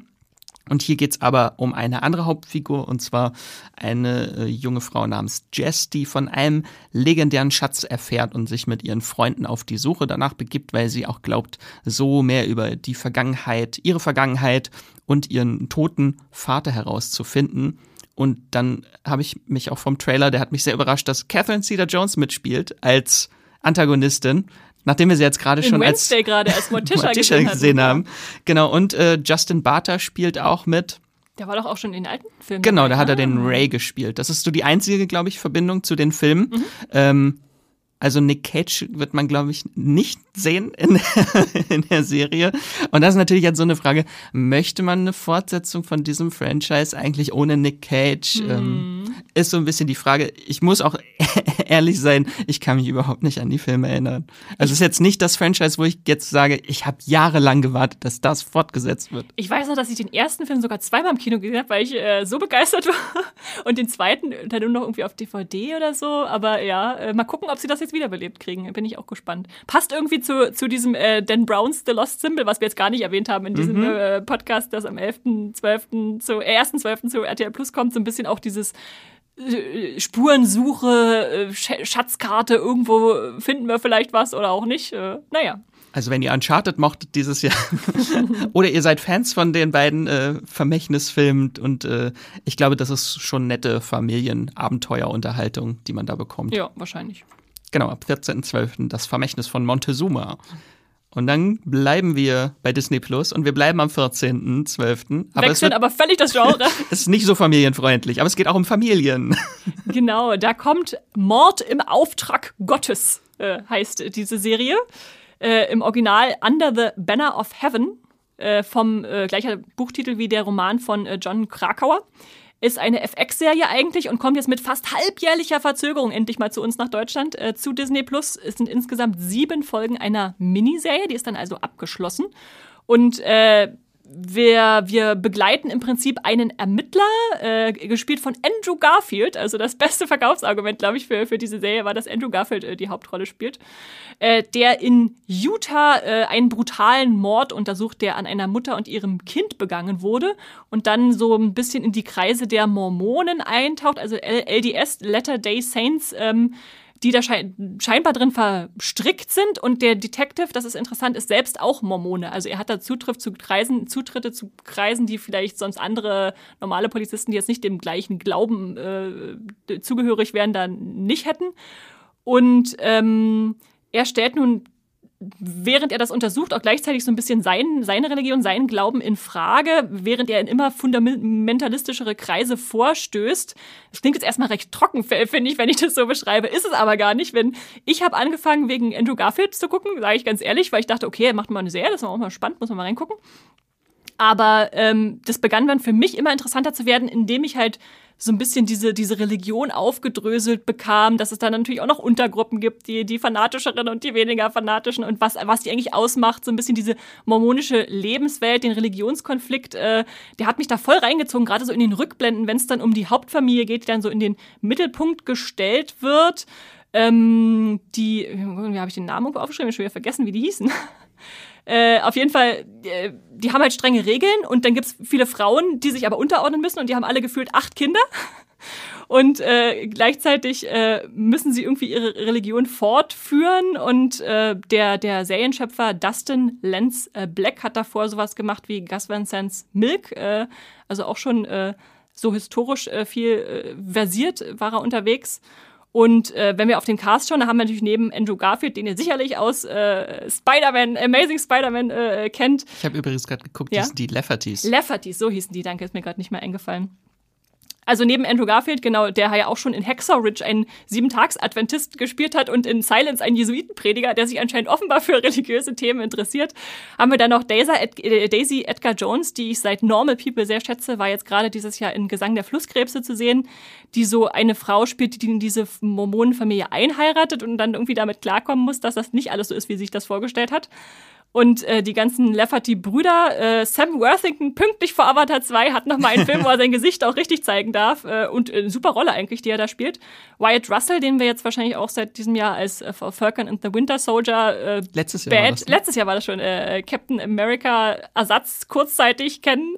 Und hier geht's aber um eine andere Hauptfigur, und zwar eine äh, junge Frau namens Jess, die von einem legendären Schatz erfährt und sich mit ihren Freunden auf die Suche danach begibt, weil sie auch glaubt, so mehr über die Vergangenheit, ihre Vergangenheit und ihren toten Vater herauszufinden. Und dann habe ich mich auch vom Trailer, der hat mich sehr überrascht, dass Catherine Cedar-Jones mitspielt als Antagonistin, nachdem wir sie jetzt gerade schon als Wednesday gerade als Morticia, Morticia gesehen, gesehen haben. Genau, und äh, Justin Barter spielt auch mit. Der war doch auch schon in den alten Filmen. Genau, dabei. da hat er den Ah. Ray gespielt. Das ist so die einzige, glaube ich, Verbindung zu den Filmen. Mhm. Ähm, also Nick Cage wird man, glaube ich, nicht sehen in, in der Serie. Und das ist natürlich jetzt so eine Frage, möchte man eine Fortsetzung von diesem Franchise eigentlich ohne Nick Cage? Mhm. Ähm, ist so ein bisschen die Frage. Ich muss auch ehrlich sein, ich kann mich überhaupt nicht an die Filme erinnern. Also es ist jetzt nicht das Franchise, wo ich jetzt sage, ich habe jahrelang gewartet, dass das fortgesetzt wird. Ich weiß noch, dass ich den ersten Film sogar zweimal im Kino gesehen habe, weil ich äh, so begeistert war. Und den zweiten dann nur noch irgendwie auf DVD oder so. Aber ja, äh, mal gucken, ob sie das jetzt wiederbelebt kriegen. Bin ich auch gespannt. Passt irgendwie zu, zu diesem äh, Dan Browns The Lost Symbol, was wir jetzt gar nicht erwähnt haben in diesem äh, Podcast, das am 11.12. zu, äh, 1.12. zu RTL Plus kommt. So ein bisschen auch dieses Spurensuche, äh, Sch Schatzkarte, irgendwo finden wir vielleicht was oder auch nicht. Äh, naja. Also wenn ihr Uncharted mochtet dieses Jahr oder ihr seid Fans von den beiden äh, Vermächtnisfilmen und äh, ich glaube, das ist schon nette Familienabenteuerunterhaltung, die man da bekommt. Ja, wahrscheinlich. Genau, ab 14.12. das Vermächtnis von Montezuma. Und dann bleiben wir bei Disney Plus und wir bleiben am 14.12. Aber es, Wechseln aber völlig das Genre. es ist nicht so familienfreundlich, aber es geht auch um Familien. Genau, da kommt Mord im Auftrag Gottes, äh, heißt diese Serie. Äh, Im Original Under the Banner of Heaven, äh, vom äh, gleicher Buchtitel wie der Roman von äh, John Krakauer. Ist eine FX-Serie eigentlich und kommt jetzt mit fast halbjährlicher Verzögerung endlich mal zu uns nach Deutschland äh, zu Disney Plus. Es sind insgesamt sieben Folgen einer Miniserie, die ist dann also abgeschlossen. Und äh, wir, wir begleiten im Prinzip einen Ermittler, äh, gespielt von Andrew Garfield. Also das beste Verkaufsargument, glaube ich, für, für diese Serie war, dass Andrew Garfield äh, die Hauptrolle spielt. Äh, der in Utah äh, einen brutalen Mord untersucht, der an einer Mutter und ihrem Kind begangen wurde und dann so ein bisschen in die Kreise der Mormonen eintaucht, also LDS, Latter Day Saints. Ähm, die da schei scheinbar drin verstrickt sind. Und der Detective, das ist interessant, ist selbst auch Mormone. Also er hat da Zutritt zu Kreisen, Zutritte zu Kreisen, die vielleicht sonst andere normale Polizisten, die jetzt nicht dem gleichen Glauben äh, zugehörig wären, da nicht hätten. Und ähm, er stellt nun während er das untersucht, auch gleichzeitig so ein bisschen sein, seine Religion, seinen Glauben in Frage, während er in immer fundamentalistischere Kreise vorstößt. Das klingt jetzt erstmal recht trocken, finde ich, wenn ich das so beschreibe. Ist es aber gar nicht, wenn ich habe angefangen, wegen Andrew Garfield zu gucken, sage ich ganz ehrlich, weil ich dachte, okay, er macht mal eine Serie, das ist auch mal spannend, muss man mal reingucken. Aber ähm, das begann dann für mich immer interessanter zu werden, indem ich halt so ein bisschen diese, diese Religion aufgedröselt bekam, dass es dann natürlich auch noch Untergruppen gibt, die, die fanatischeren und die weniger fanatischen und was, was die eigentlich ausmacht, so ein bisschen diese mormonische Lebenswelt, den Religionskonflikt, äh, der hat mich da voll reingezogen, gerade so in den Rückblenden, wenn es dann um die Hauptfamilie geht, die dann so in den Mittelpunkt gestellt wird. Ähm, die, wie habe ich den Namen aufgeschrieben? Ich habe schon wieder vergessen, wie die hießen. Äh, auf jeden Fall, äh, die haben halt strenge Regeln und dann gibt's viele Frauen, die sich aber unterordnen müssen und die haben alle gefühlt acht Kinder. Und äh, gleichzeitig äh, müssen sie irgendwie ihre Religion fortführen. Und äh, der, der Serienschöpfer Dustin Lance äh, Black hat davor sowas gemacht wie Gus Van Sant's Milk. Äh, also auch schon äh, so historisch äh, viel äh, versiert war er unterwegs. Und äh, wenn wir auf den Cast schauen, da haben wir natürlich neben Andrew Garfield, den ihr sicherlich aus äh, Spider-Man, Amazing Spider-Man äh, kennt. Ich habe übrigens gerade geguckt, Ja? die sind die Laffertys. Laffertys, so hießen die, danke, ist mir gerade nicht mehr eingefallen. Also neben Andrew Garfield, genau, der ja auch schon in Hexor Ridge einen Sieben-Tags-Adventist gespielt hat und in Silence einen Jesuitenprediger, der sich anscheinend offenbar für religiöse Themen interessiert, haben wir dann noch äh, Daisy Edgar Jones, die ich seit Normal People sehr schätze, war jetzt gerade dieses Jahr in Gesang der Flusskrebse zu sehen, die so eine Frau spielt, die in diese Mormonenfamilie einheiratet und dann irgendwie damit klarkommen muss, dass das nicht alles so ist, wie sie sich das vorgestellt hat und äh, die ganzen Lafferty-Brüder. Äh, Sam Worthington, pünktlich vor Avatar 2, hat nochmal einen Film, wo er sein Gesicht auch richtig zeigen darf. Äh, und eine super Rolle eigentlich, die er da spielt. Wyatt Russell, den wir jetzt wahrscheinlich auch seit diesem Jahr als äh, Falcon and the Winter Soldier äh, letztes Jahr Bad, war das, ne? letztes Jahr war das schon äh, Captain America Ersatz kurzzeitig kennen.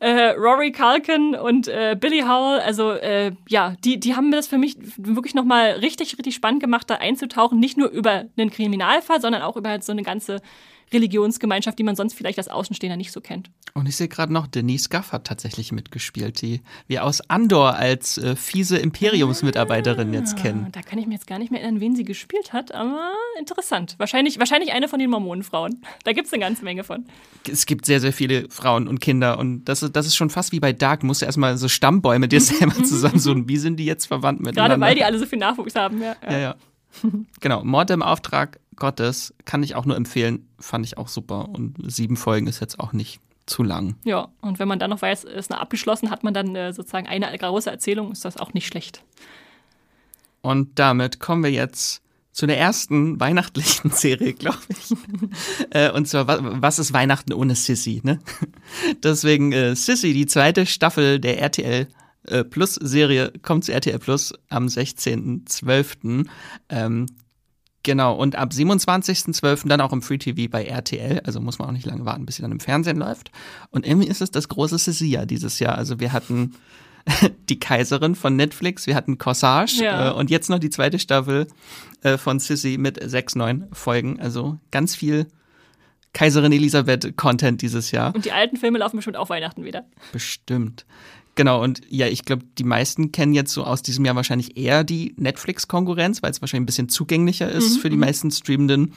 Äh, Rory Culkin und äh, Billy Howell, also äh, ja, die, die haben mir das für mich wirklich nochmal richtig, richtig spannend gemacht, da einzutauchen, nicht nur über einen Kriminalfall, sondern auch über so eine ganze Religionsgemeinschaft, die man sonst vielleicht als Außenstehender nicht so kennt. Und ich sehe gerade noch, Denise Gaff hat tatsächlich mitgespielt, die wir aus Andor als äh, fiese Imperiumsmitarbeiterin ah, jetzt kennen. Da kann ich mir jetzt gar nicht mehr erinnern, wen sie gespielt hat, aber interessant. Wahrscheinlich, wahrscheinlich eine von den Mormonenfrauen. Da gibt es eine ganze Menge von. Es gibt sehr, sehr viele Frauen und Kinder und das ist, das ist schon fast wie bei Dark. Du musst erstmal so Stammbäume dir selber zusammensuchen. Wie sind die jetzt verwandt miteinander? Gerade weil die alle so viel Nachwuchs haben, ja. ja, ja. genau, Mord im Auftrag Gottes kann ich auch nur empfehlen, fand ich auch super. Und sieben Folgen ist jetzt auch nicht zu lang. Ja, und wenn man dann noch weiß, es ist abgeschlossen, hat man dann äh, sozusagen eine große Erzählung, ist das auch nicht schlecht. Und damit kommen wir jetzt zu der ersten weihnachtlichen Serie, glaube ich. äh, und zwar, was ist Weihnachten ohne Sissy? Ne? Deswegen äh, Sissy, die zweite Staffel der RTL äh, Plus Serie, kommt zu RTL Plus am 16.12. Ähm, Genau, und ab 27.12. dann auch im Free TV bei RTL. Also muss man auch nicht lange warten, bis sie dann im Fernsehen läuft. Und irgendwie ist es das große Sia dieses Jahr. Also wir hatten die Kaiserin von Netflix, wir hatten Corsage ja. äh, und jetzt noch die zweite Staffel äh, von Sissy mit sechs, neun Folgen. Also ganz viel Kaiserin Elisabeth Content dieses Jahr. Und die alten Filme laufen bestimmt auch Weihnachten wieder. Bestimmt. Genau, und ja, ich glaube, die meisten kennen jetzt so aus diesem Jahr wahrscheinlich eher die Netflix-Konkurrenz, weil es wahrscheinlich ein bisschen zugänglicher ist mhm. für die mhm. meisten Streamenden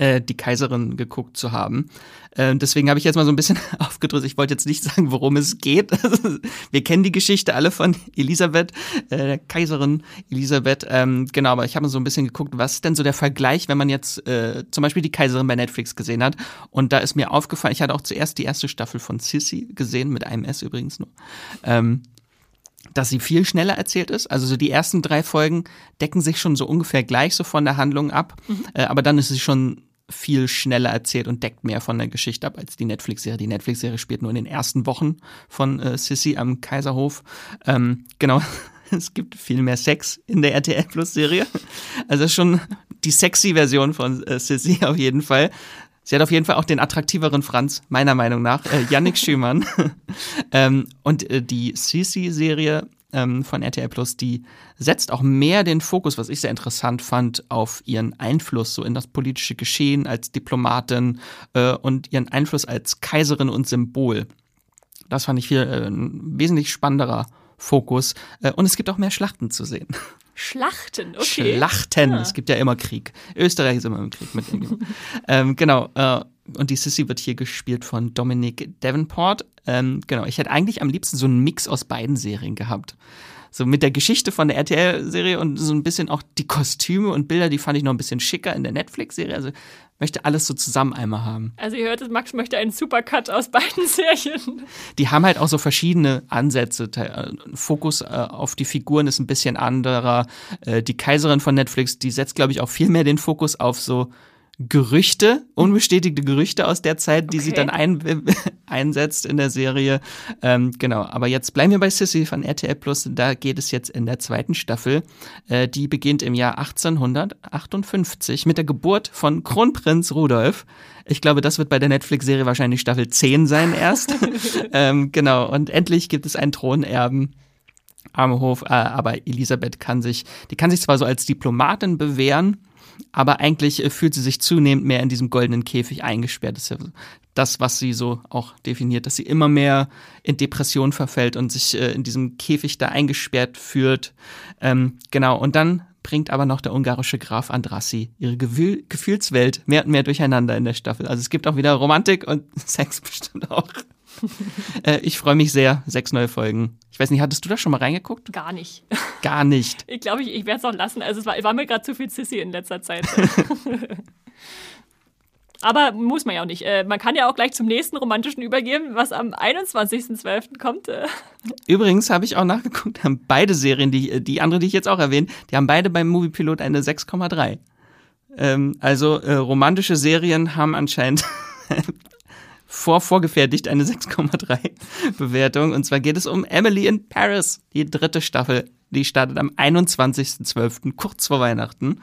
äh, die Kaiserin geguckt zu haben. Äh, deswegen habe ich jetzt mal so ein bisschen aufgedrückt. Ich wollte jetzt nicht sagen, worum es geht. Wir kennen die Geschichte alle von Elisabeth, äh, Kaiserin Elisabeth. Ähm, genau, aber ich habe mal so ein bisschen geguckt, was ist denn so der Vergleich, wenn man jetzt äh, zum Beispiel die Kaiserin bei Netflix gesehen hat. Und da ist mir aufgefallen, ich hatte auch zuerst die erste Staffel von Sissy gesehen, mit einem S übrigens nur. Ähm, dass sie viel schneller erzählt ist. Also so die ersten drei Folgen decken sich schon so ungefähr gleich so von der Handlung ab, mhm. äh, aber dann ist sie schon viel schneller erzählt und deckt mehr von der Geschichte ab als die Netflix-Serie. Die Netflix-Serie spielt nur in den ersten Wochen von äh, Sissy am Kaiserhof. Ähm, genau, es gibt viel mehr Sex in der RTL Plus Serie. Also schon die sexy Version von äh, Sissy auf jeden Fall. Sie hat auf jeden Fall auch den attraktiveren Franz, meiner Meinung nach, äh, Yannick Schümann. ähm, und äh, die Sisi-Serie ähm, von RTL Plus, die setzt auch mehr den Fokus, was ich sehr interessant fand, auf ihren Einfluss so in das politische Geschehen als Diplomatin äh, und ihren Einfluss als Kaiserin und Symbol. Das fand ich viel äh, ein wesentlich spannenderer Fokus. Äh, und es gibt auch mehr Schlachten zu sehen. Schlachten, okay. Schlachten. Ja. Es gibt ja immer Krieg. Österreich ist immer im Krieg mit ähm, Genau. Äh, und die Sissy wird hier gespielt von Dominic Davenport. Ähm, genau. Ich hätte eigentlich am liebsten so einen Mix aus beiden Serien gehabt so mit der Geschichte von der RTL-Serie und so ein bisschen auch die Kostüme und Bilder, die fand ich noch ein bisschen schicker in der Netflix-Serie. Also möchte alles so zusammen einmal haben. Also ihr hört es, Max möchte einen Supercut aus beiden Serien. Die haben halt auch so verschiedene Ansätze. Äh, Fokus äh, auf die Figuren ist ein bisschen anderer. Äh, die Kaiserin von Netflix, die setzt, glaube ich, auch viel mehr den Fokus auf so Gerüchte, unbestätigte Gerüchte aus der Zeit, die okay. sie dann ein, einsetzt in der Serie. Ähm, genau, aber jetzt bleiben wir bei Sissy von RTL Plus. Da geht es jetzt in der zweiten Staffel. Äh, die beginnt im Jahr 1858 mit der Geburt von Kronprinz Rudolf. Ich glaube, das wird bei der Netflix-Serie wahrscheinlich Staffel 10 sein erst. ähm, genau, und endlich gibt es einen Thronerben. Armehof, äh, aber Elisabeth kann sich, die kann sich zwar so als Diplomatin bewähren, aber eigentlich äh, fühlt sie sich zunehmend mehr in diesem goldenen Käfig eingesperrt. Das ist ja das, was sie so auch definiert, dass sie immer mehr in Depression verfällt und sich äh, in diesem Käfig da eingesperrt fühlt. Ähm, genau, und dann bringt aber noch der ungarische Graf Andrassi ihre Gefühl Gefühlswelt mehr und mehr durcheinander in der Staffel. Also es gibt auch wieder Romantik und Sex bestimmt auch. äh, ich freue mich sehr. Sechs neue Folgen. Ich weiß nicht, hattest du da schon mal reingeguckt? Gar nicht. Gar nicht. Ich glaube, ich, ich werde es auch lassen. Also es war, war mir gerade zu viel Sissy in letzter Zeit. Aber muss man ja auch nicht. Äh, man kann ja auch gleich zum nächsten romantischen übergehen, was am 21.12. kommt. Äh. Übrigens habe ich auch nachgeguckt, haben beide Serien, die, die andere, die ich jetzt auch erwähne, die haben beide beim Moviepilot eine 6,3. Ähm, also äh, romantische Serien haben anscheinend vor vorgefertigt eine 6,3 Bewertung. Und zwar geht es um Emily in Paris, die dritte Staffel. Die startet am 21.12., kurz vor Weihnachten.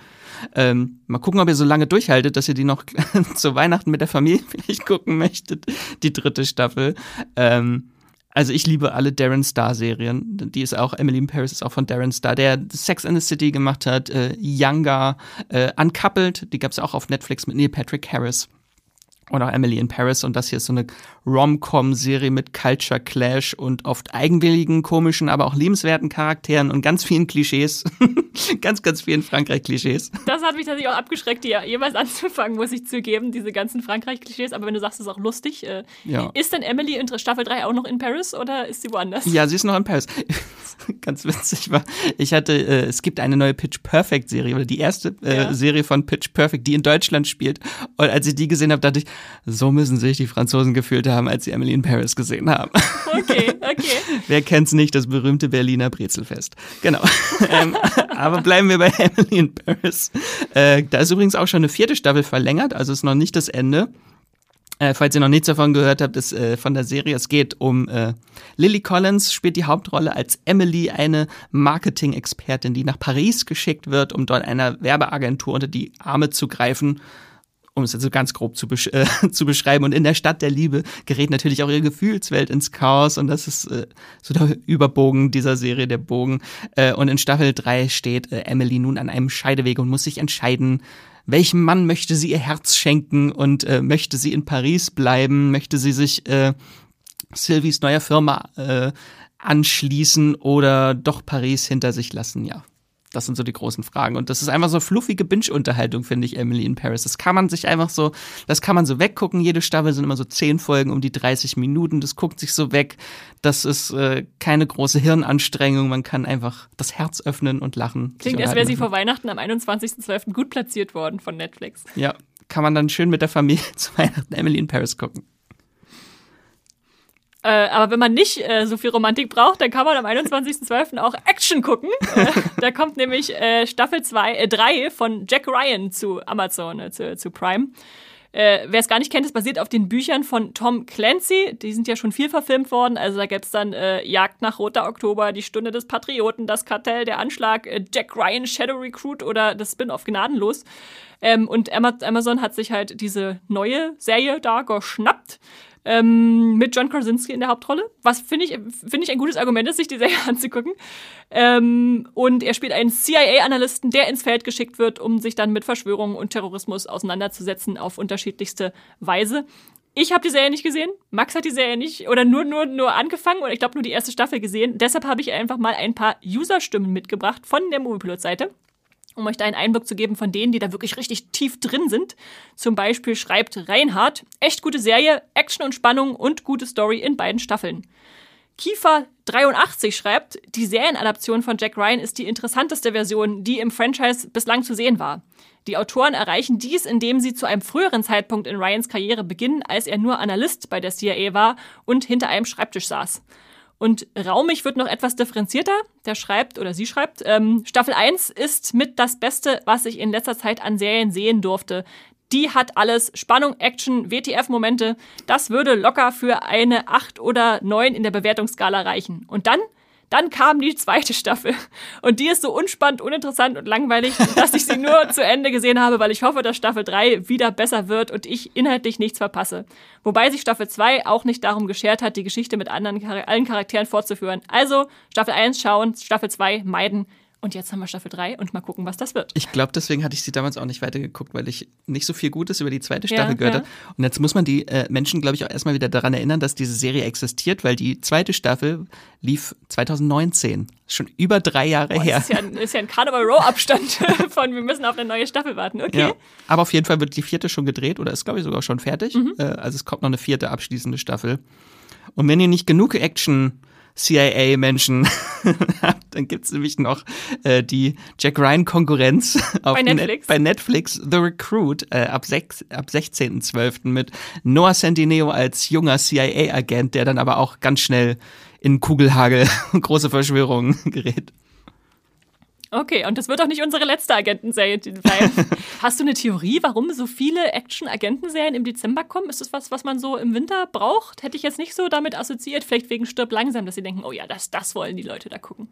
Ähm, mal gucken, ob ihr so lange durchhaltet, dass ihr die noch zu Weihnachten mit der Familie vielleicht gucken möchtet, die dritte Staffel. Ähm, also ich liebe alle Darren Star Serien. Die ist auch, Emily in Paris ist auch von Darren Star, der Sex and the City gemacht hat, äh, Younger, äh, Uncoupled, die gab es auch auf Netflix mit Neil Patrick Harris oder Emily in Paris. Und das hier ist so eine Rom-Com-Serie mit Culture Clash und oft eigenwilligen, komischen, aber auch liebenswerten Charakteren und ganz vielen Klischees. ganz, ganz vielen Frankreich-Klischees. Das hat mich tatsächlich auch abgeschreckt, die ja jeweils anzufangen, muss ich zugeben, diese ganzen Frankreich-Klischees. Aber wenn du sagst, es ist auch lustig. Äh, ja. Ist denn Emily in Staffel 3 auch noch in Paris oder ist sie woanders? Ja, sie ist noch in Paris. ganz witzig war, ich hatte, äh, es gibt eine neue Pitch Perfect-Serie oder die erste äh, ja. Serie von Pitch Perfect, die in Deutschland spielt. Und als ich die gesehen habe, dachte ich, so müssen sich die Franzosen gefühlt haben, als sie Emily in Paris gesehen haben. Okay, okay. Wer kennt's nicht, das berühmte Berliner Brezelfest. Genau. ähm, aber bleiben wir bei Emily in Paris. Äh, da ist übrigens auch schon eine vierte Staffel verlängert, also ist noch nicht das Ende. Äh, falls ihr noch nichts davon gehört habt, ist äh, von der Serie, es geht um äh, Lily Collins, spielt die Hauptrolle als Emily, eine Marketing-Expertin, die nach Paris geschickt wird, um dort einer Werbeagentur unter die Arme zu greifen um es jetzt so ganz grob zu, besch äh, zu beschreiben. Und in der Stadt der Liebe gerät natürlich auch ihre Gefühlswelt ins Chaos. Und das ist äh, so der Überbogen dieser Serie, der Bogen. Äh, und in Staffel 3 steht äh, Emily nun an einem Scheideweg und muss sich entscheiden, welchem Mann möchte sie ihr Herz schenken und äh, möchte sie in Paris bleiben, möchte sie sich äh, Sylvies neuer Firma anschließen oder doch Paris hinter sich lassen, ja. Das sind so die großen Fragen. Und das ist einfach so fluffige Binge-Unterhaltung, finde ich, Emily in Paris. Das kann man sich einfach so, das kann man so weggucken. Jede Staffel sind immer so zehn Folgen um die 30 Minuten. Das guckt sich so weg. Das ist äh, keine große Hirnanstrengung. Man kann einfach das Herz öffnen und lachen. Klingt, als wäre sie vor Weihnachten am 21.12. gut platziert worden von Netflix. Ja, kann man dann schön mit der Familie zu Weihnachten Emily in Paris gucken. Äh, aber wenn man nicht äh, so viel Romantik braucht, dann kann man am 21.12. auch Action gucken. Äh, da kommt nämlich äh, Staffel 2, äh, 3 von Jack Ryan zu Amazon, äh, zu, zu Prime. Äh, Wer es gar nicht kennt, es basiert auf den Büchern von Tom Clancy. Die sind ja schon viel verfilmt worden. Also da gäbe es dann äh, Jagd nach Roter Oktober, Die Stunde des Patrioten, Das Kartell, Der Anschlag, äh, Jack Ryan, Shadow Recruit oder das Spin-off Gnadenlos. Ähm, und Amazon hat sich halt diese neue Serie da geschnappt ähm, mit John Krasinski in der Hauptrolle. Was finde ich, finde ich ein gutes Argument ist, sich die Serie anzugucken. Ähm, und er spielt einen CIA-Analysten, der ins Feld geschickt wird, um sich dann mit Verschwörungen und Terrorismus auseinanderzusetzen auf unterschiedlichste Weise. Ich habe die Serie nicht gesehen. Max hat die Serie nicht oder nur nur nur angefangen oder ich glaube nur die erste Staffel gesehen. Deshalb habe ich einfach mal ein paar User-Stimmen mitgebracht von der Moviepilot-Seite um euch da einen Einblick zu geben von denen, die da wirklich richtig tief drin sind. Zum Beispiel schreibt Reinhard, echt gute Serie, Action und Spannung und gute Story in beiden Staffeln. Kiefer83 schreibt, die Serienadaption von Jack Ryan ist die interessanteste Version, die im Franchise bislang zu sehen war. Die Autoren erreichen dies, indem sie zu einem früheren Zeitpunkt in Ryans Karriere beginnen, als er nur Analyst bei der CIA war und hinter einem Schreibtisch saß. Und Raumig wird noch etwas differenzierter. Der schreibt oder sie schreibt, ähm, Staffel 1 ist mit das Beste, was ich in letzter Zeit an Serien sehen durfte. Die hat alles Spannung, Action, WTF-Momente. Das würde locker für eine 8 oder 9 in der Bewertungsskala reichen. Und dann dann kam die zweite Staffel und die ist so unspannend, uninteressant und langweilig, dass ich sie nur zu Ende gesehen habe, weil ich hoffe, dass Staffel 3 wieder besser wird und ich inhaltlich nichts verpasse. Wobei sich Staffel 2 auch nicht darum geschert hat, die Geschichte mit anderen, allen Charakteren fortzuführen. Also Staffel 1 schauen, Staffel 2 meiden. Und jetzt haben wir Staffel 3 und mal gucken, was das wird. Ich glaube, deswegen hatte ich sie damals auch nicht weitergeguckt, weil ich nicht so viel Gutes über die zweite Staffel ja, gehört habe. Ja. Und jetzt muss man die äh, Menschen, glaube ich, auch erstmal wieder daran erinnern, dass diese Serie existiert, weil die zweite Staffel lief 2019. Schon über drei Jahre Boah, her. Das ist ja, ist ja ein Carnival Row Abstand von, wir müssen auf eine neue Staffel warten. Okay. Ja, aber auf jeden Fall wird die vierte schon gedreht oder ist, glaube ich, sogar schon fertig. Mhm. Äh, also es kommt noch eine vierte abschließende Staffel. Und wenn ihr nicht genug Action CIA-Menschen dann gibt's nämlich noch äh, die Jack Ryan-Konkurrenz Bei Netflix. Net bei Netflix, The Recruit, äh, ab, sechs- ab 16.12. mit Noah Centineo als junger CIA-Agent, der dann aber auch ganz schnell in Kugelhagel und große Verschwörungen gerät. Okay, und das wird auch nicht unsere letzte Agentenserie sein. Hast du eine Theorie, warum so viele Action-Agentenserien im Dezember kommen? Ist das was, was man so im Winter braucht? Hätte ich jetzt nicht so damit assoziiert. Vielleicht wegen Stirb langsam, dass sie denken, oh ja, das, das wollen die Leute da gucken.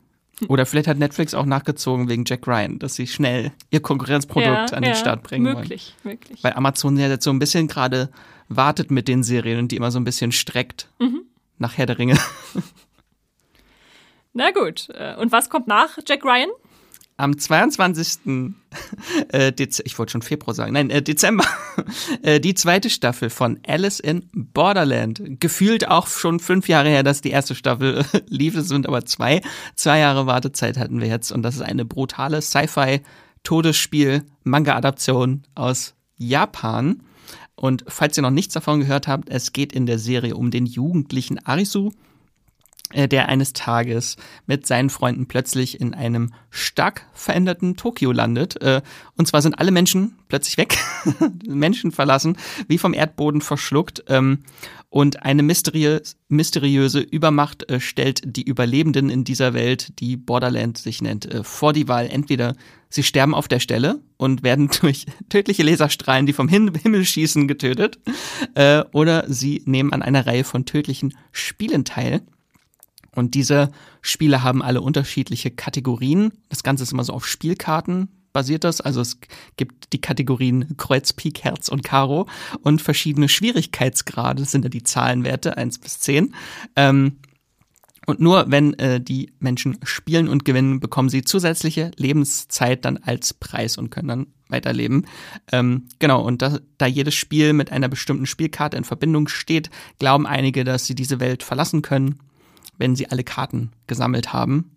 Oder vielleicht hat Netflix auch nachgezogen wegen Jack Ryan, dass sie schnell ihr Konkurrenzprodukt ja, an ja, den Start bringen wollen. Möglich, möglich. Weil Amazon ja jetzt so ein bisschen gerade wartet mit den Serien und die immer so ein bisschen streckt Mhm. nach Herr der Ringe. Na gut. äh, Und was kommt nach Jack Ryan? Am 22. Äh, Dez ich wollte schon Februar sagen, nein, äh, Dezember, äh, die zweite Staffel von Alice in Borderland. Gefühlt auch schon fünf Jahre her, dass die erste Staffel lief. Es sind aber zwei. Zwei Jahre Wartezeit hatten wir jetzt und das ist eine brutale Sci-Fi-Todesspiel-Manga-Adaption aus Japan. Und falls ihr noch nichts davon gehört habt, es geht in der Serie um den jugendlichen Arisu, der eines Tages mit seinen Freunden plötzlich in einem stark veränderten Tokio landet. Äh, Und zwar sind alle Menschen plötzlich weg, Menschen verlassen, wie vom Erdboden verschluckt. Ähm, Und eine mysteriös, mysteriöse Übermacht äh, stellt die Überlebenden in dieser Welt, die Borderland sich nennt, äh, vor die Wahl. Entweder sie sterben auf der Stelle und werden durch tödliche Laserstrahlen, die vom Himmel schießen, getötet, äh, oder sie nehmen an einer Reihe von tödlichen Spielen teil. Und diese Spiele haben alle unterschiedliche Kategorien. Das Ganze ist immer so auf Spielkarten basiert das. Also es gibt die Kategorien Kreuz, Pik, Herz und Karo und verschiedene Schwierigkeitsgrade. Das sind ja die Zahlenwerte, 1 bis 10. Ähm, und nur wenn äh, die Menschen spielen und gewinnen, bekommen sie zusätzliche Lebenszeit dann als Preis und können dann weiterleben. Ähm, genau, und da, da jedes Spiel mit einer bestimmten Spielkarte in Verbindung steht, glauben einige, dass sie diese Welt verlassen können, wenn sie alle Karten gesammelt haben.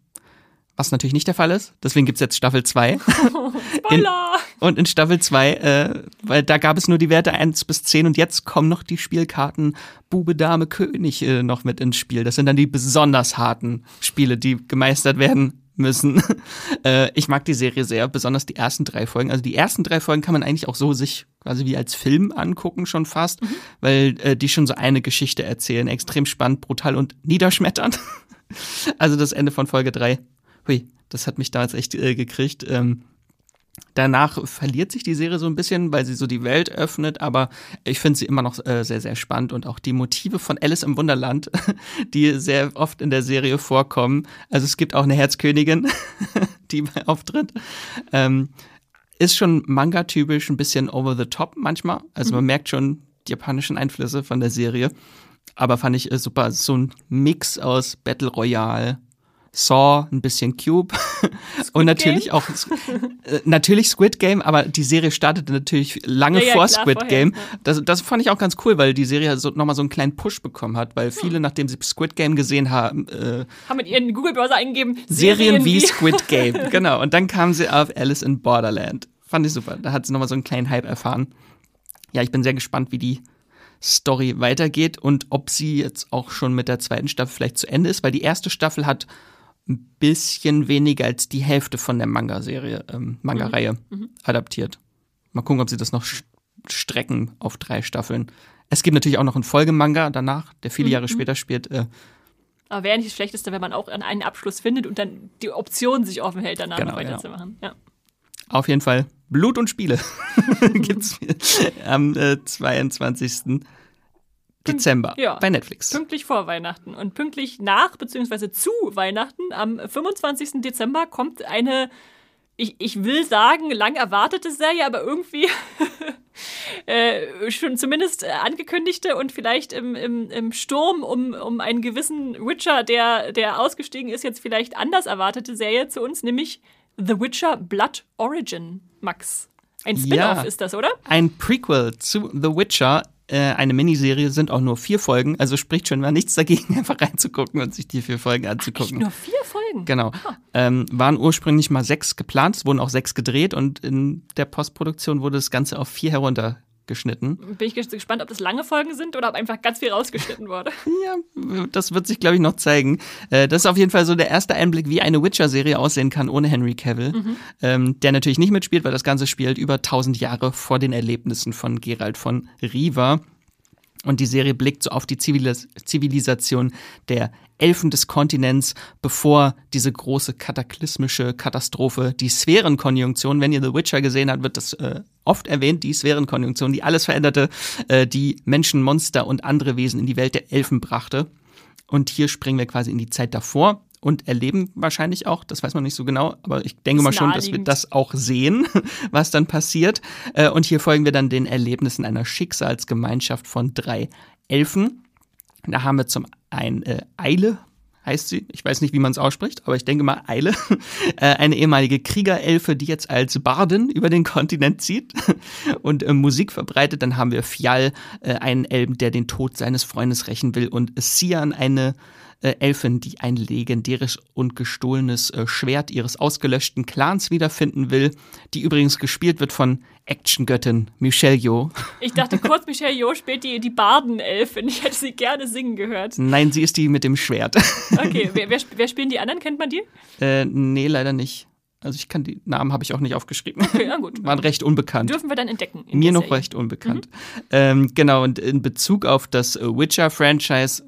Was natürlich nicht der Fall ist. Deswegen gibt's jetzt Staffel 2. Spoiler! Und in Staffel 2, äh, weil da gab es nur die Werte 1 bis 10 und jetzt kommen noch die Spielkarten Bube, Dame, König äh, noch mit ins Spiel. Das sind dann die besonders harten Spiele, die gemeistert werden müssen. äh, ich mag die Serie sehr, besonders die ersten drei Folgen. Also die ersten drei Folgen kann man eigentlich auch so sich quasi wie als Film angucken schon fast, weil äh, die schon so eine Geschichte erzählen. Extrem spannend, brutal und niederschmetternd. also das Ende von Folge 3. Hui, das hat mich damals echt äh, gekriegt. Ähm, Danach verliert sich die Serie so ein bisschen, weil sie so die Welt öffnet, aber ich finde sie immer noch äh, sehr, sehr spannend und auch die Motive von Alice im Wunderland, die sehr oft in der Serie vorkommen. Also es gibt auch eine Herzkönigin, die auftritt. Ähm, ist schon manga-typisch, ein bisschen over the top manchmal. Also man merkt schon die japanischen Einflüsse von der Serie. Aber fand ich äh, super. So ein Mix aus Battle Royale, Saw, ein bisschen Cube und natürlich Game? auch äh, natürlich Squid Game, aber die Serie startete natürlich lange Ja, ja, vor klar, Squid vorher, Game. ja. Das, das fand ich auch ganz cool, weil die Serie so, nochmal so einen kleinen Push bekommen hat, weil viele, nachdem sie Squid Game gesehen haben, äh, Haben mit ihren Google-Browser eingegeben. Serien wie Squid Game, genau. Und dann kam sie auf Alice in Borderland. Fand ich super. Da hat sie nochmal so einen kleinen Hype erfahren. Ja, ich bin sehr gespannt, wie die Story weitergeht und ob sie jetzt auch schon mit der zweiten Staffel vielleicht zu Ende ist, weil die erste Staffel hat ein bisschen weniger als die Hälfte von der Manga-Serie, ähm, Manga-Reihe adaptiert. Mal gucken, ob sie das noch strecken auf drei Staffeln. Es gibt natürlich auch noch einen Folgemanga danach, der viele Jahre später spielt. Äh, Aber wäre nicht das Schlechteste, wenn man auch einen Abschluss findet und dann die Option sich offen hält, danach Genau, weiterzumachen. Ja. Auf jeden Fall Blut und Spiele gibt's am äh, 22. Dezember Ja. bei Netflix. Pünktlich vor Weihnachten und pünktlich nach bzw. zu Weihnachten am 25. Dezember kommt eine, ich, ich will sagen, lang erwartete Serie, aber irgendwie äh, schon zumindest angekündigte und vielleicht im, im, im Sturm um, um einen gewissen Witcher, der, der ausgestiegen ist, jetzt vielleicht anders erwartete Serie zu uns, nämlich The Witcher Blood Origin, Max. Ein Spin-off Ja. ist das, oder? Ein Prequel zu The Witcher, eine Miniserie, sind auch nur vier Folgen, also spricht schon mal nichts dagegen, einfach reinzugucken und sich die vier Folgen anzugucken. nur vier Folgen? Genau. Ähm, waren ursprünglich mal sechs geplant, es wurden auch sechs gedreht und in der Postproduktion wurde das Ganze auf vier herunter geschnitten. Bin ich gespannt, ob das lange Folgen sind oder ob einfach ganz viel rausgeschnitten wurde. Ja, das wird sich, glaube ich, noch zeigen. Äh, das ist auf jeden Fall so der erste Einblick, wie eine Witcher-Serie aussehen kann ohne Henry Cavill, mhm. ähm, der natürlich nicht mitspielt, weil das Ganze spielt über 1000 Jahre vor den Erlebnissen von Gerald von Riva. Und die Serie blickt so auf die Zivilis Zivilisation der Elfen des Kontinents, bevor diese große kataklysmische Katastrophe, die Sphärenkonjunktion, wenn ihr The Witcher gesehen habt, wird das äh, oft erwähnt, die Sphärenkonjunktion, die alles veränderte, äh, die Menschen, Monster und andere Wesen in die Welt der Elfen brachte. Und hier springen wir quasi in die Zeit davor und erleben wahrscheinlich auch, das weiß man nicht so genau, aber ich denke mal schon, dass wir das auch sehen, was dann passiert. Äh, und hier folgen wir dann den Erlebnissen einer Schicksalsgemeinschaft von drei Elfen. Da haben wir zum einen äh, Eile, heißt sie. Ich weiß nicht, wie man es ausspricht, aber ich denke mal Eile. Äh, eine ehemalige Kriegerelfe, die jetzt als Bardin über den Kontinent zieht und äh, Musik verbreitet. Dann haben wir Fjall, äh, einen Elben, der den Tod seines Freundes rächen will. Und Sian, eine äh, Elfin, die ein legendäres und gestohlenes äh, Schwert ihres ausgelöschten Clans wiederfinden will, die übrigens gespielt wird von Actiongöttin Michelle Yeoh. Ich dachte kurz, Michelle Yeoh spielt die, die Bardenelfin. Ich hätte sie gerne singen gehört. Nein, sie ist die mit dem Schwert. Okay, wer, wer, wer spielen die anderen? Kennt man die? Äh, nee, leider nicht. Also ich kann die Namen habe ich auch nicht aufgeschrieben. Okay, na gut. Waren recht unbekannt. Dürfen wir dann entdecken. Mir noch recht unbekannt. Mhm. Ähm, genau, und in Bezug auf das Witcher-Franchise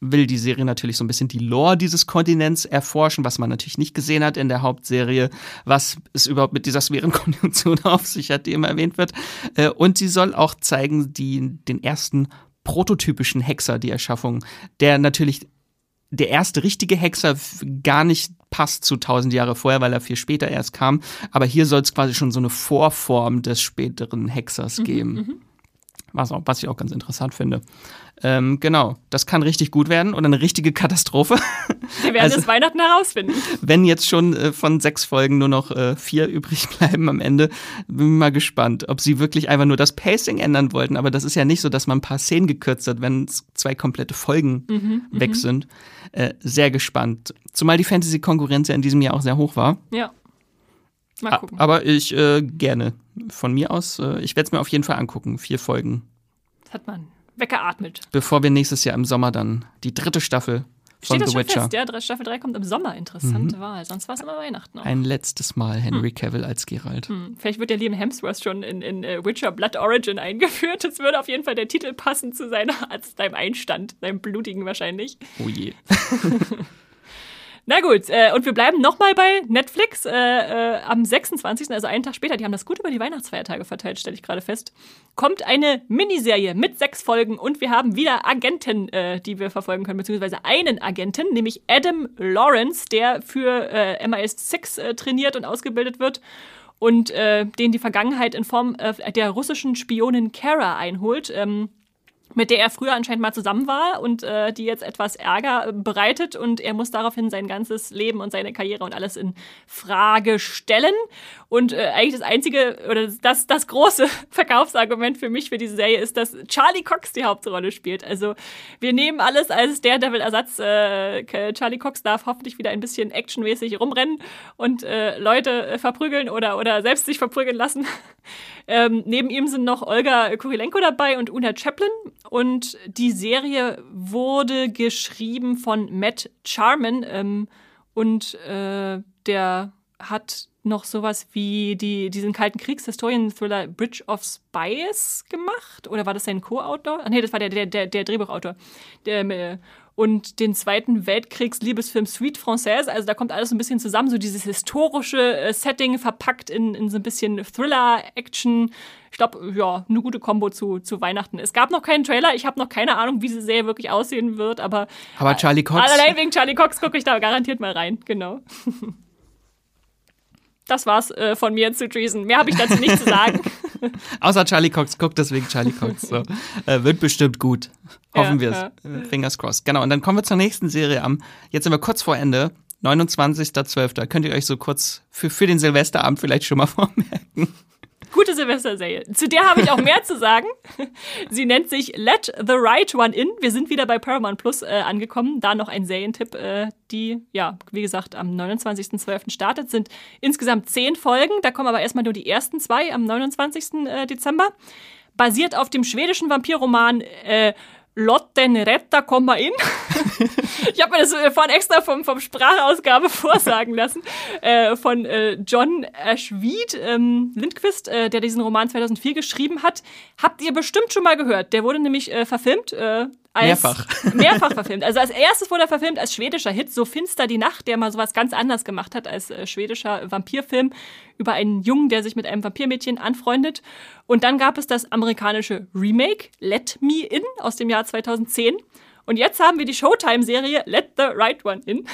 will die Serie natürlich so ein bisschen die Lore dieses Kontinents erforschen, was man natürlich nicht gesehen hat in der Hauptserie, was es überhaupt mit dieser Sphärenkonjunktion auf sich hat, die immer erwähnt wird. Äh, und sie soll auch zeigen, die, den ersten prototypischen Hexer, die Erschaffung, der natürlich der erste richtige Hexer gar nicht passt zu 1000 Jahre vorher, weil er viel später erst kam. Aber hier soll es quasi schon so eine Vorform des späteren Hexers mhm, geben. Mhm, was, auch, was ich auch ganz interessant finde. Ähm, genau, das kann richtig gut werden oder eine richtige Katastrophe. Wir werden also, es Weihnachten herausfinden. Wenn jetzt schon äh, von sechs Folgen nur noch äh, vier übrig bleiben am Ende, bin ich mal gespannt, ob sie wirklich einfach nur das Pacing ändern wollten. Aber das ist ja nicht so, dass man ein paar Szenen gekürzt hat, wenn zwei komplette Folgen mhm, mhm. weg sind. Äh, sehr gespannt. Zumal die Fantasy-Konkurrenz ja in diesem Jahr auch sehr hoch war. Ja. Mal gucken. Aber ich äh, gerne. Von mir aus, äh, ich werde es mir auf jeden Fall angucken. Vier Folgen. Das hat man weggeatmet. Bevor wir nächstes Jahr im Sommer dann die dritte Staffel von Steht The Witcher. Fest, ja, Staffel 3 kommt im Sommer. Interessante mhm. Wahl. Sonst war es immer Weihnachten. Auch. Ein letztes Mal Henry hm. Cavill als Geralt. Hm. Vielleicht wird ja Liam Hemsworth schon in, in uh, Witcher Blood Origin eingeführt. Das würde auf jeden Fall der Titel passen zu seiner, als seinem Einstand, seinem blutigen wahrscheinlich. Oh je. Na gut, äh, und wir bleiben nochmal bei Netflix äh, äh, am 26., also einen Tag später, die haben das gut über die Weihnachtsfeiertage verteilt, stelle ich gerade fest, kommt eine Miniserie mit sechs Folgen und wir haben wieder Agenten, äh, die wir verfolgen können, beziehungsweise einen Agenten, nämlich Adam Lawrence, der für äh, MI6 äh, trainiert und ausgebildet wird und den die Vergangenheit in Form der russischen Spionin Kara einholt. Ähm, mit der er früher anscheinend mal zusammen war und äh, die jetzt etwas Ärger bereitet und er muss daraufhin sein ganzes Leben und seine Karriere und alles in Frage stellen. Und äh, eigentlich das einzige oder das, das große Verkaufsargument für mich für diese Serie ist, dass Charlie Cox die Hauptrolle spielt. Also wir nehmen alles als Daredevil-Ersatz. Äh, Charlie Cox darf hoffentlich wieder ein bisschen actionmäßig rumrennen und äh, Leute äh, verprügeln oder, oder selbst sich verprügeln lassen. ähm, neben ihm sind noch Olga Kurilenko dabei und Una Chaplin. Und die Serie wurde geschrieben von Matt Charman ähm, und äh, der hat noch sowas wie die, diesen kalten Kriegshistorien-Thriller Bridge of Spies gemacht? Oder war das sein Co-Autor? Nee, das war der, der, der, der Drehbuchautor. Der, äh, und den Zweiten Weltkriegs-Liebesfilm Sweet Française. Also da kommt alles ein bisschen zusammen, so dieses historische äh, Setting verpackt in, in so ein bisschen Thriller, Action. Ich glaube, ja, eine gute Kombo zu, zu Weihnachten. Es gab noch keinen Trailer. Ich habe noch keine Ahnung, wie diese Serie wirklich aussehen wird, aber. Aber Charlie Cox. Allein wegen Charlie Cox gucke ich da garantiert mal rein, genau. Das war's äh, von mir zu Treason. Mehr habe ich dazu nicht zu sagen. Außer Charlie Cox guckt deswegen Charlie Cox. So. Äh, wird bestimmt gut. Hoffen ja, wir es. Ja. Fingers crossed. Genau. Und dann kommen wir zur nächsten Serie am, jetzt sind wir kurz vor Ende. 29.12. Könnt ihr euch so kurz für, für den Silvesterabend vielleicht schon mal vormerken. Gute Silvesterserie. Zu der habe ich auch mehr zu sagen. Sie nennt sich Let the Right One In. Wir sind wieder bei Paramount Plus äh, angekommen. Da noch ein Serientipp, äh, die, ja, wie gesagt, am 29.12. startet. Sind insgesamt zehn Folgen. Da kommen aber erstmal nur die ersten zwei am 29. Äh, Dezember. basiert auf dem schwedischen Vampirroman äh, Lotten Retta komma in. ich habe mir das äh, vorhin extra vom, vom Sprachausgabe vorsagen lassen. Äh, von äh, John Ashweed ähm, Lindquist, äh, der diesen Roman 2004 geschrieben hat. Habt ihr bestimmt schon mal gehört. Der wurde nämlich äh, verfilmt. Mehrfach. Mehrfach verfilmt. Also als erstes wurde er verfilmt als schwedischer Hit, So finster die Nacht, der mal sowas ganz anders gemacht hat als äh, schwedischer Vampirfilm über einen Jungen, der sich mit einem Vampirmädchen anfreundet. Und dann gab es das amerikanische Remake, Let Me In, aus dem Jahr 2010. Und jetzt haben wir die Showtime-Serie Let the Right One In.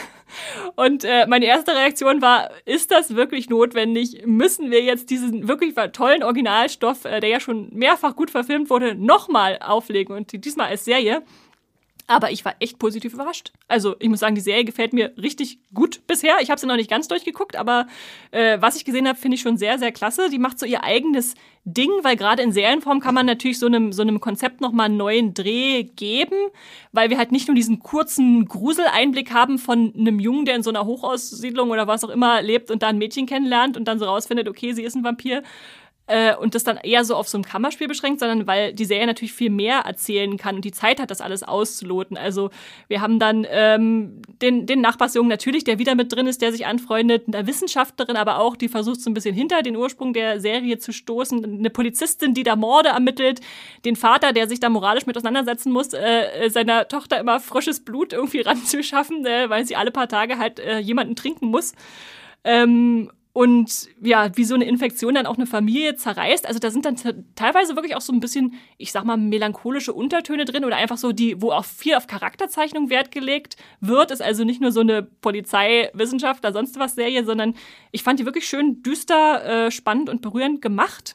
Und äh, meine erste Reaktion war, ist das wirklich notwendig? Müssen wir jetzt diesen wirklich tollen Originalstoff, äh, der ja schon mehrfach gut verfilmt wurde, nochmal auflegen und diesmal als Serie? Aber ich war echt positiv überrascht. Also ich muss sagen, die Serie gefällt mir richtig gut bisher. Ich habe sie noch nicht ganz durchgeguckt, aber äh, was ich gesehen habe, finde ich schon sehr, sehr klasse. Die macht so ihr eigenes Ding, weil gerade in Serienform kann man natürlich so einem, so einem Konzept nochmal einen neuen Dreh geben, weil wir halt nicht nur diesen kurzen Gruseleinblick haben von einem Jungen, der in so einer Hochaussiedlung oder was auch immer lebt und da ein Mädchen kennenlernt und dann so rausfindet, okay, sie ist ein Vampir, äh, und das dann eher so auf so ein Kammerspiel beschränkt, sondern weil die Serie natürlich viel mehr erzählen kann und die Zeit hat, das alles auszuloten. Also wir haben dann ähm, den, den Nachbarsjungen natürlich, der wieder mit drin ist, der sich anfreundet, eine Wissenschaftlerin, aber auch, die versucht so ein bisschen hinter den Ursprung der Serie zu stoßen, eine Polizistin, die da Morde ermittelt, den Vater, der sich da moralisch mit auseinandersetzen muss, äh, seiner Tochter immer frisches Blut irgendwie ranzuschaffen, äh, weil sie alle paar Tage halt äh, jemanden trinken muss. Ähm, und ja, wie so eine Infektion dann auch eine Familie zerreißt. Also da sind dann teilweise wirklich auch so ein bisschen, ich sag mal, melancholische Untertöne drin oder einfach so die, wo auch viel auf Charakterzeichnung Wert gelegt wird. Ist also nicht nur so eine Polizeiwissenschaft oder sonst was Serie, sondern ich fand die wirklich schön düster, äh, spannend und berührend gemacht.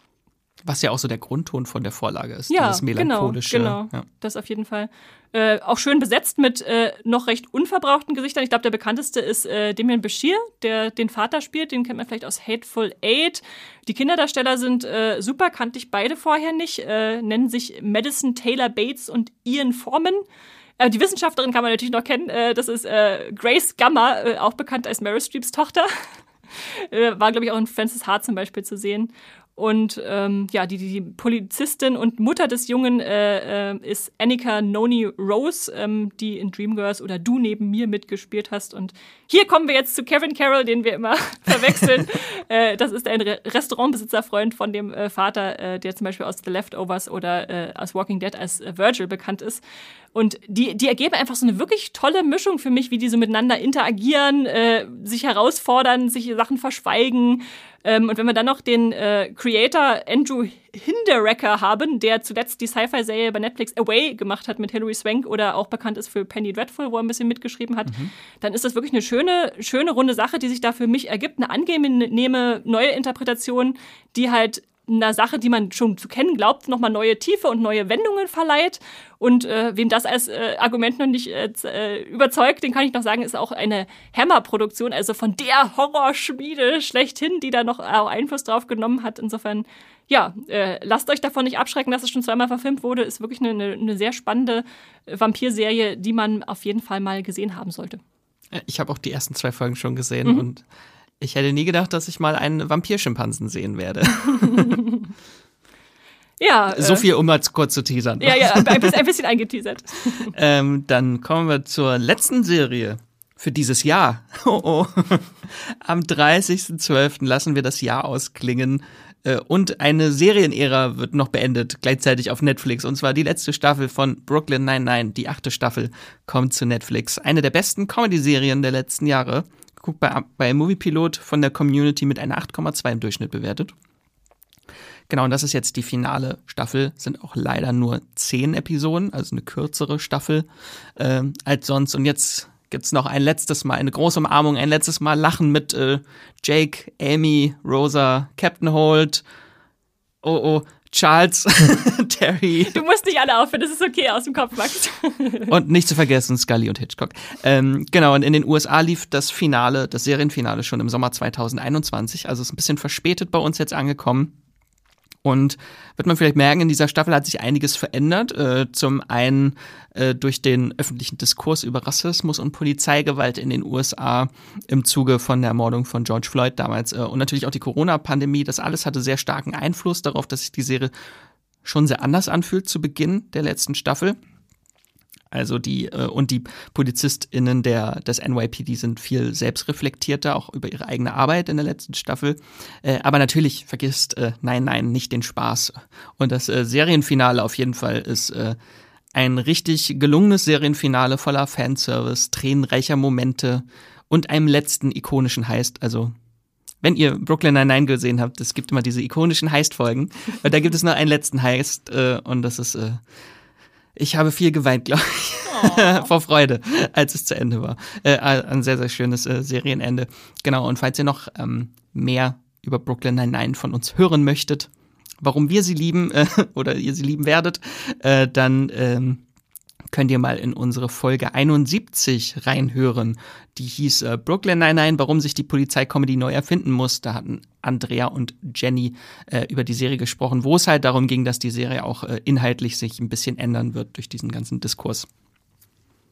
Was ja auch so der Grundton von der Vorlage ist, ja, dieses melancholische. Genau, genau. Ja. das auf jeden Fall. Äh, auch schön besetzt mit äh, noch recht unverbrauchten Gesichtern. Ich glaube, der bekannteste ist äh, Damien Bashir, der den Vater spielt. Den kennt man vielleicht aus Hateful Eight. Die Kinderdarsteller sind äh, super, kannte ich beide vorher nicht. Äh, nennen sich Madison Taylor Bates und Ian Foreman. Äh, die Wissenschaftlerin kann man natürlich noch kennen. Äh, das ist Grace Gamma, auch bekannt als Meryl Streeps Tochter. War, glaube ich, auch in Francis Hart zum Beispiel zu sehen. Und ähm, ja, die, die Polizistin und Mutter des Jungen äh, äh, ist Annika Noni Rose, ähm, die in Dreamgirls oder Du neben mir mitgespielt hast. Und hier kommen wir jetzt zu Kevin Carroll, den wir immer verwechseln. äh, das ist ein Re Restaurantbesitzerfreund von dem äh, Vater, äh, der zum Beispiel aus The Leftovers oder äh, aus Walking Dead als äh, Virgil bekannt ist. Und die, die ergeben einfach so eine wirklich tolle Mischung für mich, wie die so miteinander interagieren, äh, sich herausfordern, sich Sachen verschweigen. Ähm, und wenn wir dann noch den äh, Creator Andrew Hinderecker haben, der zuletzt die Sci-Fi-Serie bei Netflix Away gemacht hat mit Hilary Swank oder auch bekannt ist für Penny Dreadful, wo er ein bisschen mitgeschrieben hat, mhm. dann ist das wirklich eine schöne, schöne runde Sache, die sich da für mich ergibt. Eine angenehme neue Interpretation, die halt einer Sache, die man schon zu kennen glaubt, nochmal neue Tiefe und neue Wendungen verleiht. Und äh, wem das als äh, Argument noch nicht äh, äh, überzeugt, den kann ich noch sagen, ist auch eine Hammer-Produktion, also von der Horrorschmiede schlechthin, die da noch auch Einfluss drauf genommen hat. Insofern, ja, äh, lasst euch davon nicht abschrecken, dass es schon zweimal verfilmt wurde. Ist wirklich eine, eine, sehr spannende äh, Vampirserie, die man auf jeden Fall mal gesehen haben sollte. Ich habe auch die ersten zwei Folgen schon gesehen mhm. und ich hätte nie gedacht, dass ich mal einen Vampirschimpansen sehen werde. ja. So äh, viel, um mal kurz zu teasern. Ja, ja, ein bisschen, ein bisschen eingeteasert. ähm, dann kommen wir zur letzten Serie für dieses Jahr. Oh, oh. Am 30.12. lassen wir das Jahr ausklingen. Äh, und eine Serienära wird noch beendet, gleichzeitig auf Netflix. Und zwar die letzte Staffel von Brooklyn 99, die achte Staffel, kommt zu Netflix. Eine der besten Comedy-Serien der letzten Jahre guckt bei, bei Moviepilot von der Community mit einer 8,2 im Durchschnitt bewertet. Genau, und das ist jetzt die finale Staffel. Sind auch leider nur zehn Episoden, also eine kürzere Staffel äh, als sonst. Und jetzt gibt's noch ein letztes Mal, eine große Umarmung, ein letztes Mal Lachen mit äh, Jake, Amy, Rosa, Captain Holt. Oh, oh, Charles, Terry. Du musst nicht alle aufhören, das ist okay aus dem Kopf, Max. und nicht zu vergessen Scully und Hitchcock. Ähm, genau, und in den USA lief das Finale, das Serienfinale schon im Sommer 2021, also ist ein bisschen verspätet bei uns jetzt angekommen. Und wird man vielleicht merken, in dieser Staffel hat sich einiges verändert. Äh, zum einen äh, durch den öffentlichen Diskurs über Rassismus und Polizeigewalt in den USA im Zuge von der Ermordung von George Floyd damals. Äh, und natürlich auch die Corona-Pandemie. Das alles hatte sehr starken Einfluss darauf, dass sich die Serie schon sehr anders anfühlt zu Beginn der letzten Staffel. Also die äh, und die PolizistInnen der, des NYPD sind viel selbstreflektierter, auch über ihre eigene Arbeit in der letzten Staffel. Äh, aber natürlich vergisst äh, Nein, Nein nicht den Spaß. Und das äh, Serienfinale auf jeden Fall ist äh, ein richtig gelungenes Serienfinale voller Fanservice, tränenreicher Momente und einem letzten ikonischen Heist. Also wenn ihr Brooklyn Nine-Nine gesehen habt, es gibt immer diese ikonischen Heist-Folgen. da gibt es nur einen letzten Heist äh, und das ist äh, ich habe viel geweint, glaube ich, oh. vor Freude, als es zu Ende war. Äh, ein sehr, sehr schönes äh, Serienende. Genau, und falls ihr noch ähm, mehr über Brooklyn Nine-Nine von uns hören möchtet, warum wir sie lieben äh, oder ihr sie lieben werdet, äh, dann ähm, könnt ihr mal in unsere Folge 71 reinhören. Die hieß äh, Brooklyn Nine-Nine, warum sich die Polizei-Comedy neu erfinden muss. Da hatten Andrea und Jenny äh, über die Serie gesprochen, wo es halt darum ging, dass die Serie auch äh, inhaltlich sich ein bisschen ändern wird durch diesen ganzen Diskurs.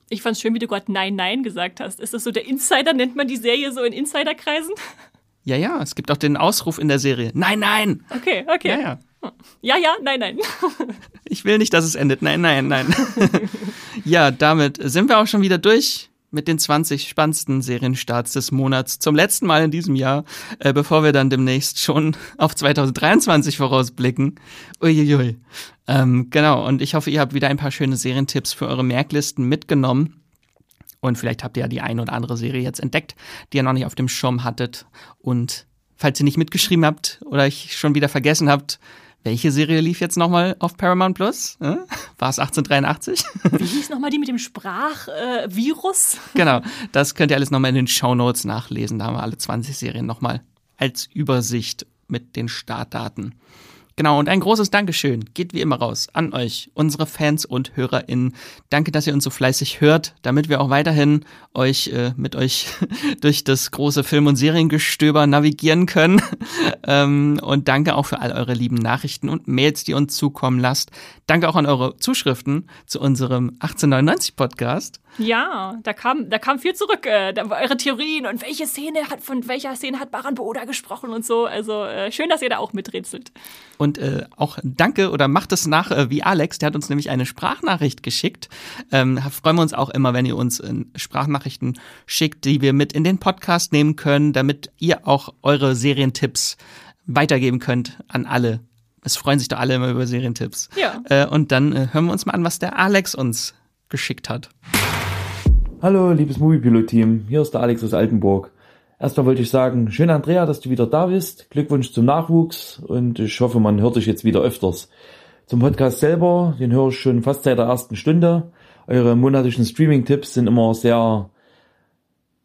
Ich fand's schön, wie du gerade Nein, Nein gesagt hast. Ist das so der Insider? Nennt man die Serie so in Insiderkreisen? Ja, ja, es gibt auch den Ausruf in der Serie. Nein, nein! Okay, okay. Ja, ja. Ja, ja, nein, nein. Ich will nicht, dass es endet. Nein, nein, nein. Ja, damit sind wir auch schon wieder durch mit den 20 spannendsten Serienstarts des Monats zum letzten Mal in diesem Jahr, äh, bevor wir dann demnächst schon auf 2023 vorausblicken. Uiuiui. Ähm, genau, und ich hoffe, ihr habt wieder ein paar schöne Serientipps für eure Merklisten mitgenommen. Und vielleicht habt ihr ja die eine oder andere Serie jetzt entdeckt, die ihr noch nicht auf dem Schirm hattet. Und falls ihr nicht mitgeschrieben habt oder ich schon wieder vergessen habt, welche Serie lief jetzt nochmal auf Paramount Plus? Äh? War es 1883? Wie hieß nochmal die mit dem Sprachvirus? Äh, genau, das könnt ihr alles nochmal in den Show Notes nachlesen. Da haben wir alle 20 Serien nochmal als Übersicht mit den Startdaten. Genau, und ein großes Dankeschön geht wie immer raus an euch, unsere Fans und HörerInnen. Danke, dass ihr uns so fleißig hört, damit wir auch weiterhin euch äh, mit euch durch das große Film- und Seriengestöber navigieren können. ähm, und danke auch für all eure lieben Nachrichten und Mails, die uns zukommen lasst. Danke auch an eure Zuschriften zu unserem 1899 Podcast. Ja, da kam, da kam viel zurück. Äh, da eure Theorien und welche Szene hat, von welcher Szene hat Baran Boda gesprochen und so. Also äh, schön, dass ihr da auch miträtselt. Äh, auch danke oder macht es nach äh, wie Alex, der hat uns nämlich eine Sprachnachricht geschickt. Ähm, freuen wir uns auch immer, wenn ihr uns äh, Sprachnachrichten schickt, die wir mit in den Podcast nehmen können, damit ihr auch eure Serientipps weitergeben könnt an alle. Es freuen sich doch alle immer über Serientipps. Ja. Äh, und dann äh, hören wir uns mal an, was der Alex uns geschickt hat. Hallo, liebes Moviepilot-Team, hier ist der Alex aus Altenburg. Erstmal wollte ich sagen, schön Andrea, dass du wieder da bist. Glückwunsch zum Nachwuchs und ich hoffe, man hört dich jetzt wieder öfters. Zum Podcast selber, den höre ich schon fast seit der ersten Stunde. Eure monatlichen Streaming-Tipps sind immer sehr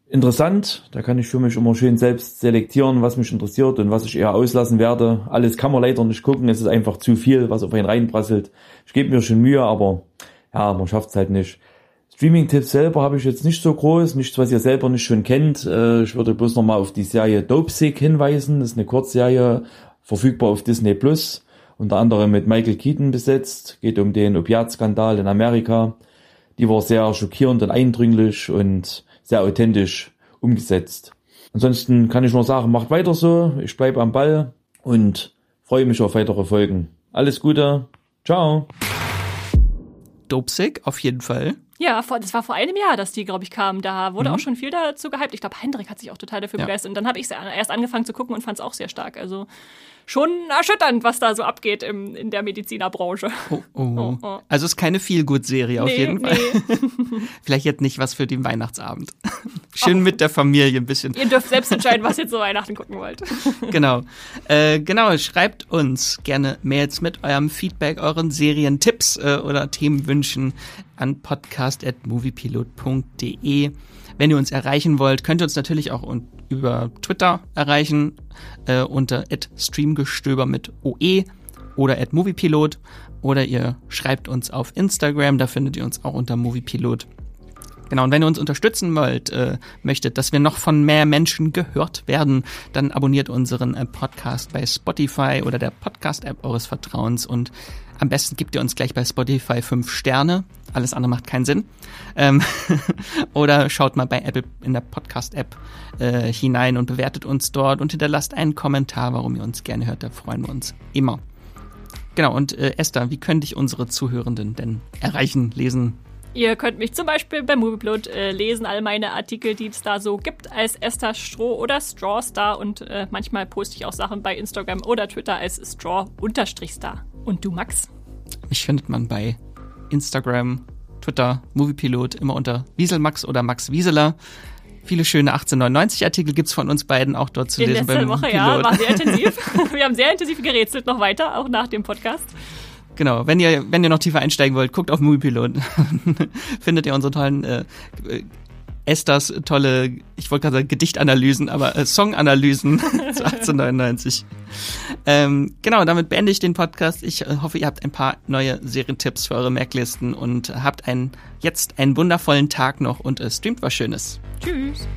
interessant. Da kann ich für mich immer schön selbst selektieren, was mich interessiert und was ich eher auslassen werde. Alles kann man leider nicht gucken, es ist einfach zu viel, was auf einen reinprasselt. Ich gebe mir schon Mühe, aber ja, man schafft es halt nicht. Streaming-Tipps selber habe ich jetzt nicht so groß, nichts, was ihr selber nicht schon kennt. Äh, ich würde bloß nochmal auf die Serie Dopesick hinweisen. Das ist eine Kurzserie, verfügbar auf Disney Plus, unter anderem mit Michael Keaton besetzt. Geht um den Opiatskandal in Amerika. Die war sehr schockierend und eindringlich und sehr authentisch umgesetzt. Ansonsten kann ich nur sagen, macht weiter so. Ich bleibe am Ball und freue mich auf weitere Folgen. Alles Gute. Ciao. Dopesick, auf jeden Fall. Ja, vor, das war vor einem Jahr, dass die, glaube ich, kam. Da wurde mhm. auch schon viel dazu gehypt. Ich glaube, Hendrik hat sich auch total dafür ja. begeistert. Und dann habe ich erst angefangen zu gucken und fand es auch sehr stark. Also schon erschütternd, was da so abgeht im, in der Medizinerbranche. Oh, oh. oh, oh. Also ist keine Feel-Good-Serie nee, auf jeden Fall. Nee. Vielleicht jetzt nicht was für den Weihnachtsabend. Schön mit der Familie ein bisschen. Ihr dürft selbst entscheiden, was ihr zu Weihnachten gucken wollt. genau. Äh, genau, schreibt uns gerne Mails mit eurem Feedback, euren Serientipps äh, oder Themenwünschen an podcast.moviepilot.de. Wenn ihr uns erreichen wollt, könnt ihr uns natürlich auch über Twitter erreichen äh, unter @streamgestöber mit OE oder @moviepilot oder ihr schreibt uns auf Instagram, da findet ihr uns auch unter Moviepilot. Genau, und wenn ihr uns unterstützen wollt, äh, möchtet, dass wir noch von mehr Menschen gehört werden, dann abonniert unseren äh, Podcast bei Spotify oder der Podcast-App eures Vertrauens und am besten gebt ihr uns gleich bei Spotify fünf Sterne. Alles andere macht keinen Sinn. Ähm oder schaut mal bei Apple in der Podcast-App äh, hinein und bewertet uns dort und hinterlasst einen Kommentar, warum ihr uns gerne hört. Da freuen wir uns immer. Genau, und äh, Esther, wie können dich unsere Zuhörenden denn erreichen, lesen? Ihr könnt mich zum Beispiel bei Movieplot äh, lesen, all meine Artikel, die es da so gibt, als Esther Stroh oder Strawstar und äh, manchmal poste ich auch Sachen bei Instagram oder Twitter als Straw-Star. Und du, Max? Mich findet man bei Instagram, Twitter, Moviepilot immer unter Wieselmax oder Max Wieseler. Viele schöne 1899 Artikel gibt es von uns beiden auch dort zu In lesen. letzter Woche, ja, war sehr intensiv. Wir haben sehr intensiv gerätselt noch weiter, auch nach dem Podcast. Genau, wenn ihr, wenn ihr noch tiefer einsteigen wollt, guckt auf Moviepilot. Findet ihr unsere tollen äh, Esthers tolle, ich wollte gerade sagen Gedichtanalysen, aber äh, Songanalysen zu 1899. Ähm, genau, damit beende ich den Podcast. Ich äh, hoffe, ihr habt ein paar neue Serientipps für eure Merklisten und habt einen, jetzt einen wundervollen Tag noch und äh, streamt was Schönes. Tschüss.